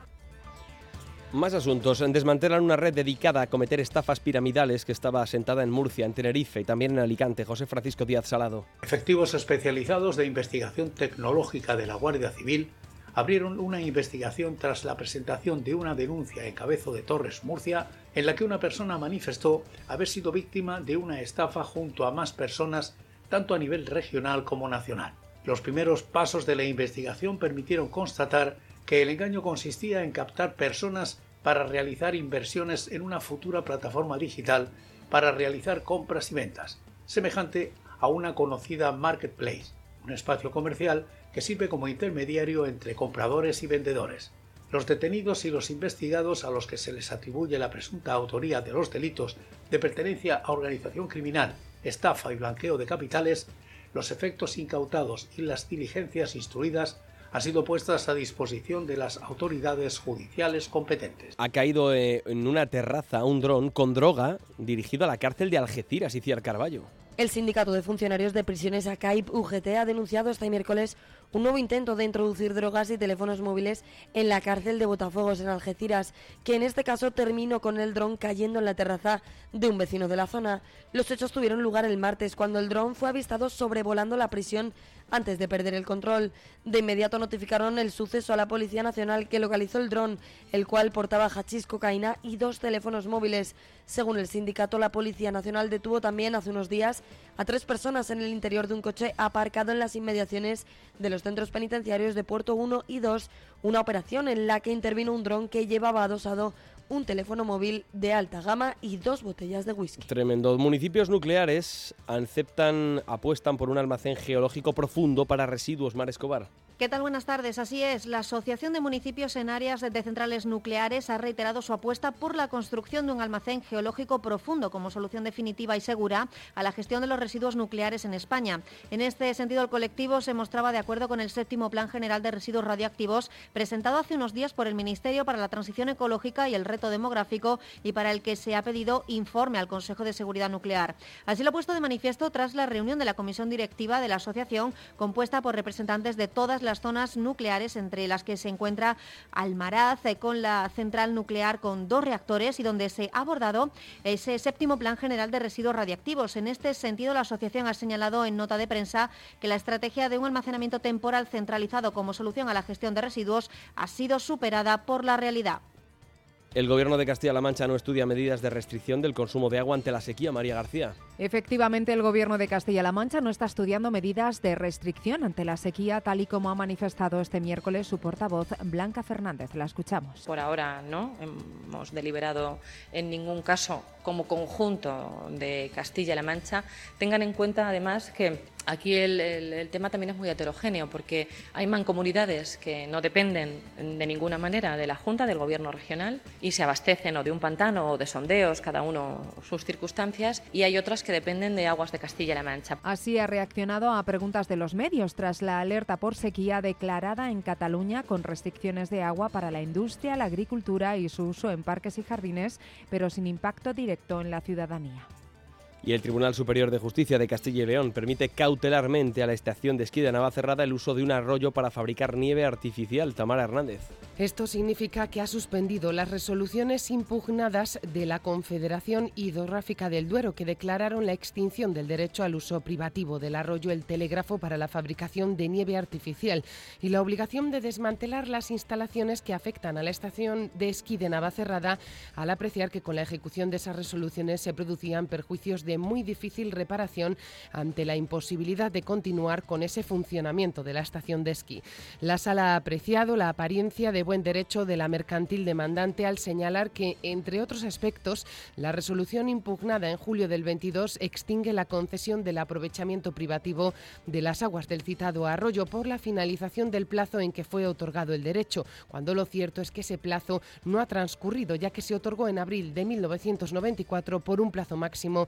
[SPEAKER 2] Más asuntos. Desmantelan una red dedicada a cometer estafas piramidales que estaba asentada en Murcia, en Tenerife y también en Alicante. José Francisco Díaz Salado.
[SPEAKER 48] Efectivos especializados de investigación tecnológica de la Guardia Civil abrieron una investigación tras la presentación de una denuncia en Cabezo de Torres, Murcia, en la que una persona manifestó haber sido víctima de una estafa junto a más personas, tanto a nivel regional como nacional. Los primeros pasos de la investigación permitieron constatar que el engaño consistía en captar personas para realizar inversiones en una futura plataforma digital para realizar compras y ventas, semejante a una conocida marketplace, un espacio comercial que sirve como intermediario entre compradores y vendedores. Los detenidos y los investigados a los que se les atribuye la presunta autoría de los delitos de pertenencia a organización criminal, estafa y blanqueo de capitales, los efectos incautados y las diligencias instruidas han sido puestas a disposición de las autoridades judiciales competentes.
[SPEAKER 2] Ha caído eh, en una terraza un dron con droga dirigido a la cárcel de Algeciras, y Ciar Carballo.
[SPEAKER 49] El sindicato de funcionarios de prisiones ACAIP UGT ha denunciado este miércoles un nuevo intento de introducir drogas y teléfonos móviles en la cárcel de Botafuegos en Algeciras, que en este caso terminó con el dron cayendo en la terraza de un vecino de la zona. Los hechos tuvieron lugar el martes cuando el dron fue avistado sobrevolando la prisión antes de perder el control. De inmediato notificaron el suceso a la Policía Nacional que localizó el dron, el cual portaba hachís, cocaína y dos teléfonos móviles. Según el sindicato, la Policía Nacional detuvo también hace unos días a tres personas en el interior de un coche aparcado en las inmediaciones de los centros penitenciarios de Puerto 1 y 2, una operación en la que intervino un dron que llevaba adosado un teléfono móvil de alta gama y dos botellas de whisky.
[SPEAKER 2] Tremendo. Municipios nucleares aceptan, apuestan por un almacén geológico profundo para residuos Mar Escobar.
[SPEAKER 50] ¿Qué tal? Buenas tardes. Así es, la Asociación de Municipios en Áreas de Centrales Nucleares ha reiterado su apuesta por la construcción de un almacén geológico profundo como solución definitiva y segura a la gestión de los residuos nucleares en España. En este sentido, el colectivo se mostraba de acuerdo con el séptimo Plan General de Residuos Radioactivos presentado hace unos días por el Ministerio para la Transición Ecológica y el Reto Demográfico y para el que se ha pedido informe al Consejo de Seguridad Nuclear. Así lo ha puesto de manifiesto tras la reunión de la Comisión Directiva de la Asociación, compuesta por representantes de todas las zonas nucleares, entre las que se encuentra Almaraz, eh, con la central nuclear con dos reactores y donde se ha abordado ese séptimo Plan General de Residuos Radiactivos. En este sentido, la asociación ha señalado en nota de prensa que la estrategia de un almacenamiento temporal centralizado como solución a la gestión de residuos ha sido superada por la realidad.
[SPEAKER 2] El Gobierno de Castilla-La Mancha no estudia medidas de restricción del consumo de agua ante la sequía. María García.
[SPEAKER 51] Efectivamente, el Gobierno de Castilla-La Mancha no está estudiando medidas de restricción ante la sequía, tal y como ha manifestado este miércoles su portavoz Blanca Fernández. La escuchamos.
[SPEAKER 52] Por ahora no hemos deliberado en ningún caso como conjunto de Castilla-La Mancha. Tengan en cuenta además que Aquí el, tema también es muy heterogéneo porque hay mancomunidades que no dependen de ninguna manera de la Junta, del Gobierno regional, y se abastecen o de un pantano o de sondeos, cada uno sus circunstancias, y hay otras que dependen de aguas de Castilla-La Mancha.
[SPEAKER 51] Así ha reaccionado a preguntas de los medios tras la alerta por sequía declarada en Cataluña con restricciones de agua para la industria, la agricultura y su uso en parques y jardines, pero sin impacto directo en la ciudadanía.
[SPEAKER 2] Y el Tribunal Superior de Justicia de Castilla y León permite cautelarmente a la estación de esquí de Navacerrada el uso de un arroyo para fabricar nieve artificial. Tamara Hernández.
[SPEAKER 46] Esto significa que ha suspendido las resoluciones impugnadas de la Confederación Hidrográfica del Duero, que declararon la extinción del derecho al uso privativo del arroyo El Telégrafo para la fabricación de nieve artificial y la obligación de desmantelar las instalaciones que afectan a la estación de esquí de Navacerrada, al apreciar que con la ejecución de esas resoluciones se producían perjuicios de muy difícil reparación ante la imposibilidad de continuar con ese funcionamiento de la estación de esquí. La sala ha apreciado la apariencia de buen derecho de la mercantil demandante al señalar que, entre otros aspectos, la resolución impugnada en julio del 22 extingue la concesión del aprovechamiento privativo de las aguas del citado arroyo por la finalización del plazo en que fue otorgado el derecho, cuando lo cierto es que ese plazo no ha transcurrido ya que se otorgó en abril de 1994 por un plazo máximo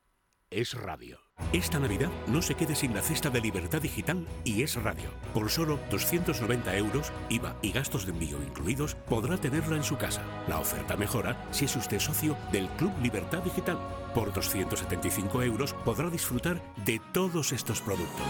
[SPEAKER 1] Es Radio. Esta Navidad no se quede sin la cesta de Libertad Digital y Es Radio. Por solo 290 euros, IVA y gastos de envío incluidos, podrá tenerla en su casa. La oferta mejora si es usted socio del Club Libertad Digital. Por 275 euros podrá disfrutar de todos estos productos.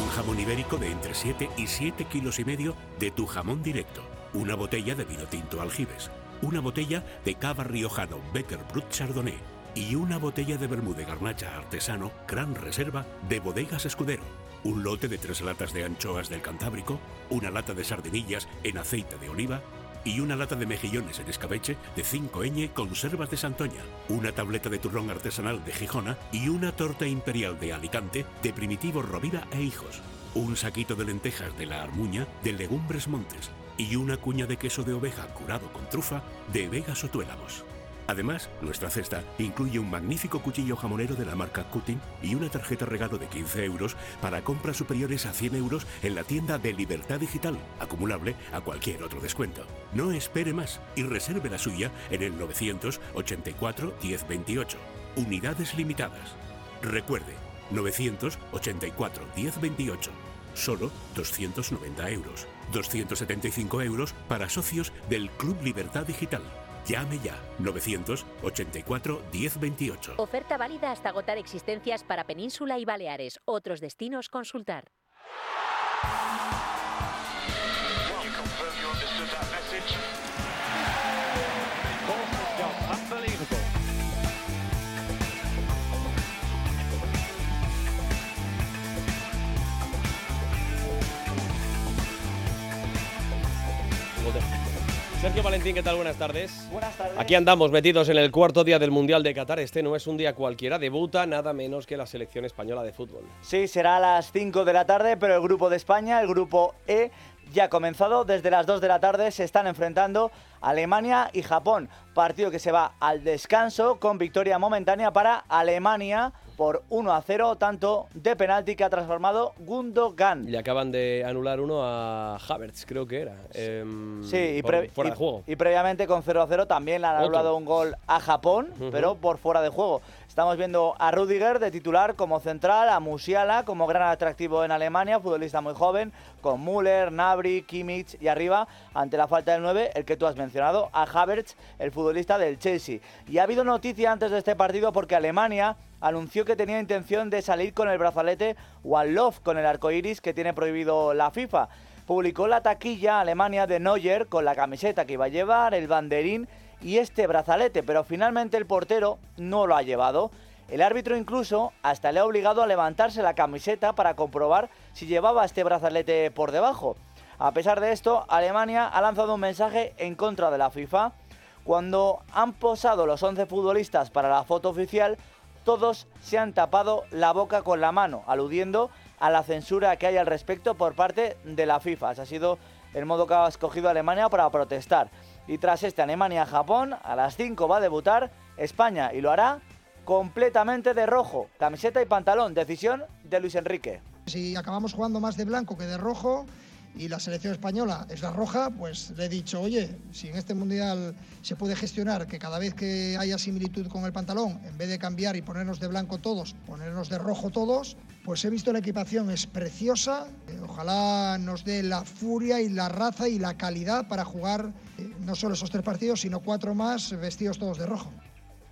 [SPEAKER 1] Un jamón ibérico de entre 7 y 7 kilos y medio de tu jamón directo. Una botella de vino tinto aljibes. Una botella de cava riojano Becker Brut Chardonnay. Y una botella de vermú de garnacha artesano Gran Reserva de Bodegas Escudero. Un lote de tres latas de anchoas del Cantábrico. Una lata de sardinillas en aceite de oliva y una lata de mejillones en escabeche de 5 ñ conservas de Santoña, una tableta de turrón artesanal de Gijona y una torta imperial de Alicante de Primitivo Rovira e Hijos, un saquito de lentejas de la Armuña de Legumbres Montes y una cuña de queso de oveja curado con trufa de Vega Sotuélamos. Además, nuestra cesta incluye un magnífico cuchillo jamonero de la marca Cutting y una tarjeta regalo de 15 euros para compras superiores a 100 euros en la tienda de Libertad Digital, acumulable a cualquier otro descuento. No espere más y reserve la suya en el 984 1028. Unidades limitadas. Recuerde, 984 1028. Solo 290 euros. 275 euros para socios del Club Libertad Digital. Llame ya 984 1028.
[SPEAKER 53] Oferta válida hasta agotar existencias para Península y Baleares. Otros destinos consultar.
[SPEAKER 2] Sergio Valentín, ¿qué tal? Buenas tardes.
[SPEAKER 21] Buenas tardes.
[SPEAKER 2] Aquí andamos metidos en el cuarto día del Mundial de Qatar. Este no es un día cualquiera, debuta nada menos que la selección española de fútbol.
[SPEAKER 21] Sí, será a las 5 de la tarde, pero el grupo de España, el grupo E, ya ha comenzado. Desde las 2 de la tarde se están enfrentando Alemania y Japón. Partido que se va al descanso con victoria momentánea para Alemania por 1 a 0, tanto de penalti que ha transformado Gundogan.
[SPEAKER 2] Le acaban de anular uno a Havertz, creo que era. em,
[SPEAKER 21] Sí, y,
[SPEAKER 2] por- fuera
[SPEAKER 21] y-
[SPEAKER 2] de juego.
[SPEAKER 21] y previamente con 0 a 0 también le han
[SPEAKER 2] Otro.
[SPEAKER 21] anulado un gol a Japón, pero por fuera de juego. Estamos viendo a Rudiger de titular como central, a Musiala como gran atractivo en Alemania, futbolista muy joven, con Müller, Nabri, Kimmich y arriba, ante la falta del 9, el que tú has mencionado, a Havertz, el futbolista del Chelsea. Y ha habido noticia antes de este partido porque Alemania anunció que tenía intención de salir con el brazalete One Love, con el arco iris que tiene prohibido la FIFA. Publicó la taquilla Alemania de Neuer con la camiseta que iba a llevar, el banderín y este brazalete, pero finalmente el portero no lo ha llevado. El árbitro incluso hasta le ha obligado a levantarse la camiseta para comprobar si llevaba este brazalete por debajo. A pesar de esto, Alemania ha lanzado un mensaje en contra de la FIFA. Cuando han posado los 11 futbolistas para la foto oficial, todos se han tapado la boca con la mano, aludiendo a la censura que hay al respecto por parte de la FIFA. Ese ha sido el modo que ha escogido Alemania para protestar. Y tras este Alemania-Japón, a las 5 va a debutar España y lo hará completamente de rojo, camiseta y pantalón, decisión de Luis Enrique.
[SPEAKER 54] Si acabamos jugando más de blanco que de rojo y la selección española es la roja, pues le he dicho, oye, si en este mundial se puede gestionar que cada vez que haya similitud con el pantalón, en vez de cambiar y ponernos de blanco todos, ponernos de rojo todos, pues he visto la equipación, es preciosa. Eh, Ojalá nos dé la furia y la raza y la calidad para jugar no solo esos tres partidos, sino cuatro más vestidos todos de rojo.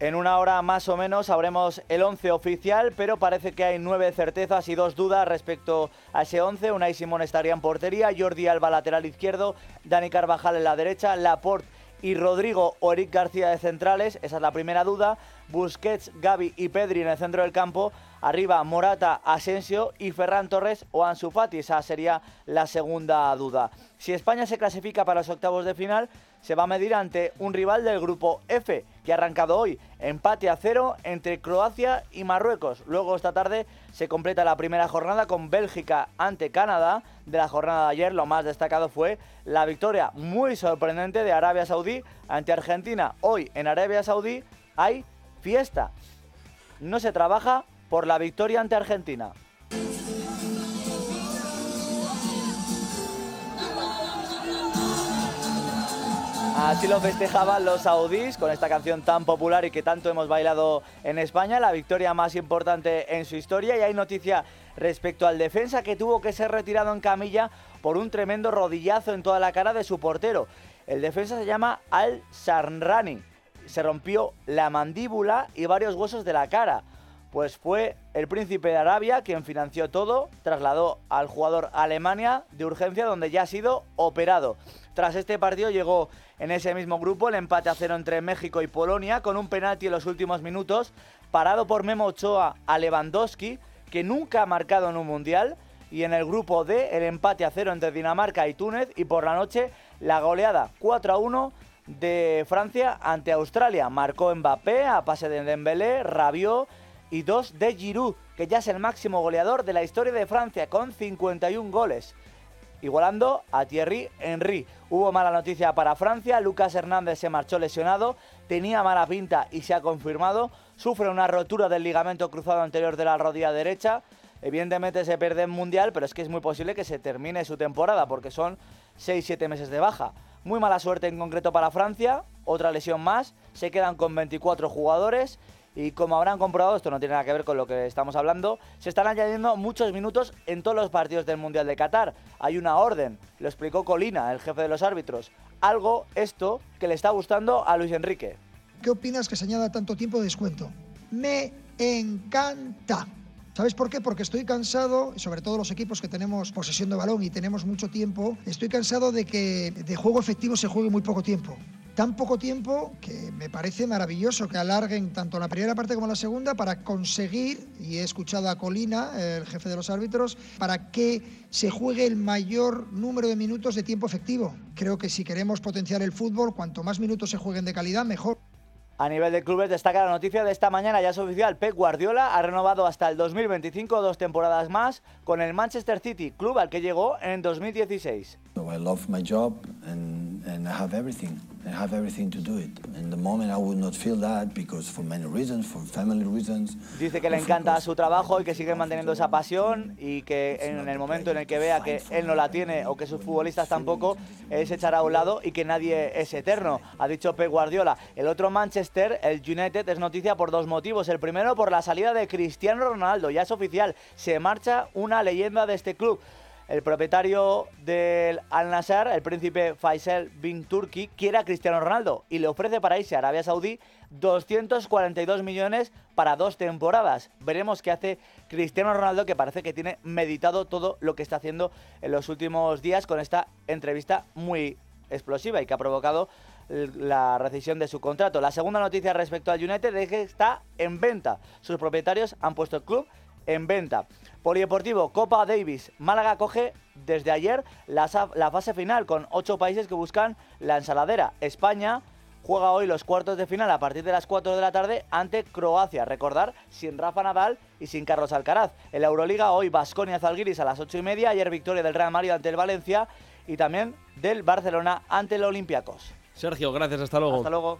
[SPEAKER 21] En una hora más o menos sabremos el 11 oficial, pero parece que hay nueve certezas y dos dudas respecto a ese 11. Unai Simón estaría en portería, Jordi Alba lateral izquierdo, Dani Carvajal en la derecha, Laporte y Rodrigo o García de centrales, esa es la primera duda. Busquets, Gaby y Pedri en el centro del campo. Arriba Morata, Asensio y Ferran Torres o Ansu Fati, esa sería la segunda duda. Si España se clasifica para los octavos de final, se va a medir ante un rival del grupo F, que ha arrancado hoy, empate a cero entre Croacia y Marruecos. Luego esta tarde se completa la primera jornada con Bélgica ante Canadá. De la jornada de ayer lo más destacado fue la victoria muy sorprendente de Arabia Saudí ante Argentina. Hoy en Arabia Saudí hay fiesta. No se trabaja por la victoria ante Argentina. Así lo festejaban los saudíes con esta canción tan popular y que tanto hemos bailado en España, la victoria más importante en su historia. Y hay noticia respecto al defensa que tuvo que ser retirado en camilla por un tremendo rodillazo en toda la cara de su portero. El defensa se llama Al Sarrani. Se rompió la mandíbula y varios huesos de la cara. Pues fue el príncipe de Arabia quien financió todo, trasladó al jugador a Alemania de urgencia donde ya ha sido operado. Tras este partido llegó en ese mismo grupo el empate a cero entre México y Polonia con un penalti en los últimos minutos parado por Memo Ochoa a Lewandowski que nunca ha marcado en un mundial y en el grupo D el empate a cero entre Dinamarca y Túnez y por la noche la goleada 4 a 1 de Francia ante Australia. Marcó Mbappé a pase de Dembélé, Rabiot y dos de Giroud, que ya es el máximo goleador de la historia de Francia con 51 goles igualando a Thierry Henry. Hubo mala noticia para Francia, Lucas Hernández se marchó lesionado, tenía mala pinta y se ha confirmado, sufre una rotura del ligamento cruzado anterior de la rodilla derecha. Evidentemente se pierde en Mundial, pero es que es muy posible que se termine su temporada porque son 6-7 meses de baja. Muy mala suerte en concreto para Francia, otra lesión más, se quedan con 24 jugadores y como habrán comprobado, esto no tiene nada que ver con lo que estamos hablando, se están añadiendo muchos minutos en todos los partidos del Mundial de Qatar. Hay una orden, lo explicó Colina, el jefe de los árbitros. Algo, esto, que le está gustando a Luis Enrique.
[SPEAKER 54] ¿Qué opinas que se añada tanto tiempo de descuento? Me encanta. ¿Sabes por qué? Porque estoy cansado, sobre todo los equipos que tenemos posesión de balón y tenemos mucho tiempo, estoy cansado de que de juego efectivo se juegue muy poco tiempo tan poco tiempo que me parece maravilloso que alarguen tanto la primera parte como la segunda para conseguir, y he escuchado a Colina, el jefe de los árbitros, para que se juegue el mayor número de minutos de tiempo efectivo. Creo que si queremos potenciar el fútbol, cuanto más minutos se jueguen de calidad, mejor.
[SPEAKER 21] A nivel de clubes destaca la noticia de esta mañana, ya es oficial, Pep Guardiola ha renovado hasta el 2025 dos temporadas más con el Manchester City, club al que llegó en 2016. I love my job and, and I have everything. I have everything to do it. In the moment I would not feel that because for many reasons, for family reasons. Dice que le encanta su trabajo y que sigue manteniendo esa pasión y que en el momento en el que vea que él no la tiene o que sus futbolistas tampoco, él se echará a un lado y que nadie es eterno, ha dicho Pep Guardiola. El otro Manchester, el United, es noticia por dos motivos. El primero por la salida de Cristiano Ronaldo, ya es oficial, se marcha una leyenda de este club. El propietario del Al Nassr, el príncipe Faisal bin Turki, quiere a Cristiano Ronaldo y le ofrece para irse a Arabia Saudí 242 millones para dos temporadas. Veremos qué hace Cristiano Ronaldo, que parece que tiene meditado todo lo que está haciendo en los últimos días con esta entrevista muy explosiva y que ha provocado la rescisión de su contrato. La segunda noticia respecto al United es que está en venta. Sus propietarios han puesto el club en venta. Polideportivo, Copa Davis. Málaga coge desde ayer la, fase final con ocho países que buscan la ensaladera. España juega hoy los cuartos de final a partir de las 4 de la tarde ante Croacia. Recordar, sin Rafa Nadal y sin Carlos Alcaraz. En la Euroliga hoy Basconia Zalgiris a las 8 y media. Ayer victoria del Real Madrid ante el Valencia y también del Barcelona ante el Olympiacos.
[SPEAKER 2] Sergio, gracias, hasta luego.
[SPEAKER 21] Hasta luego.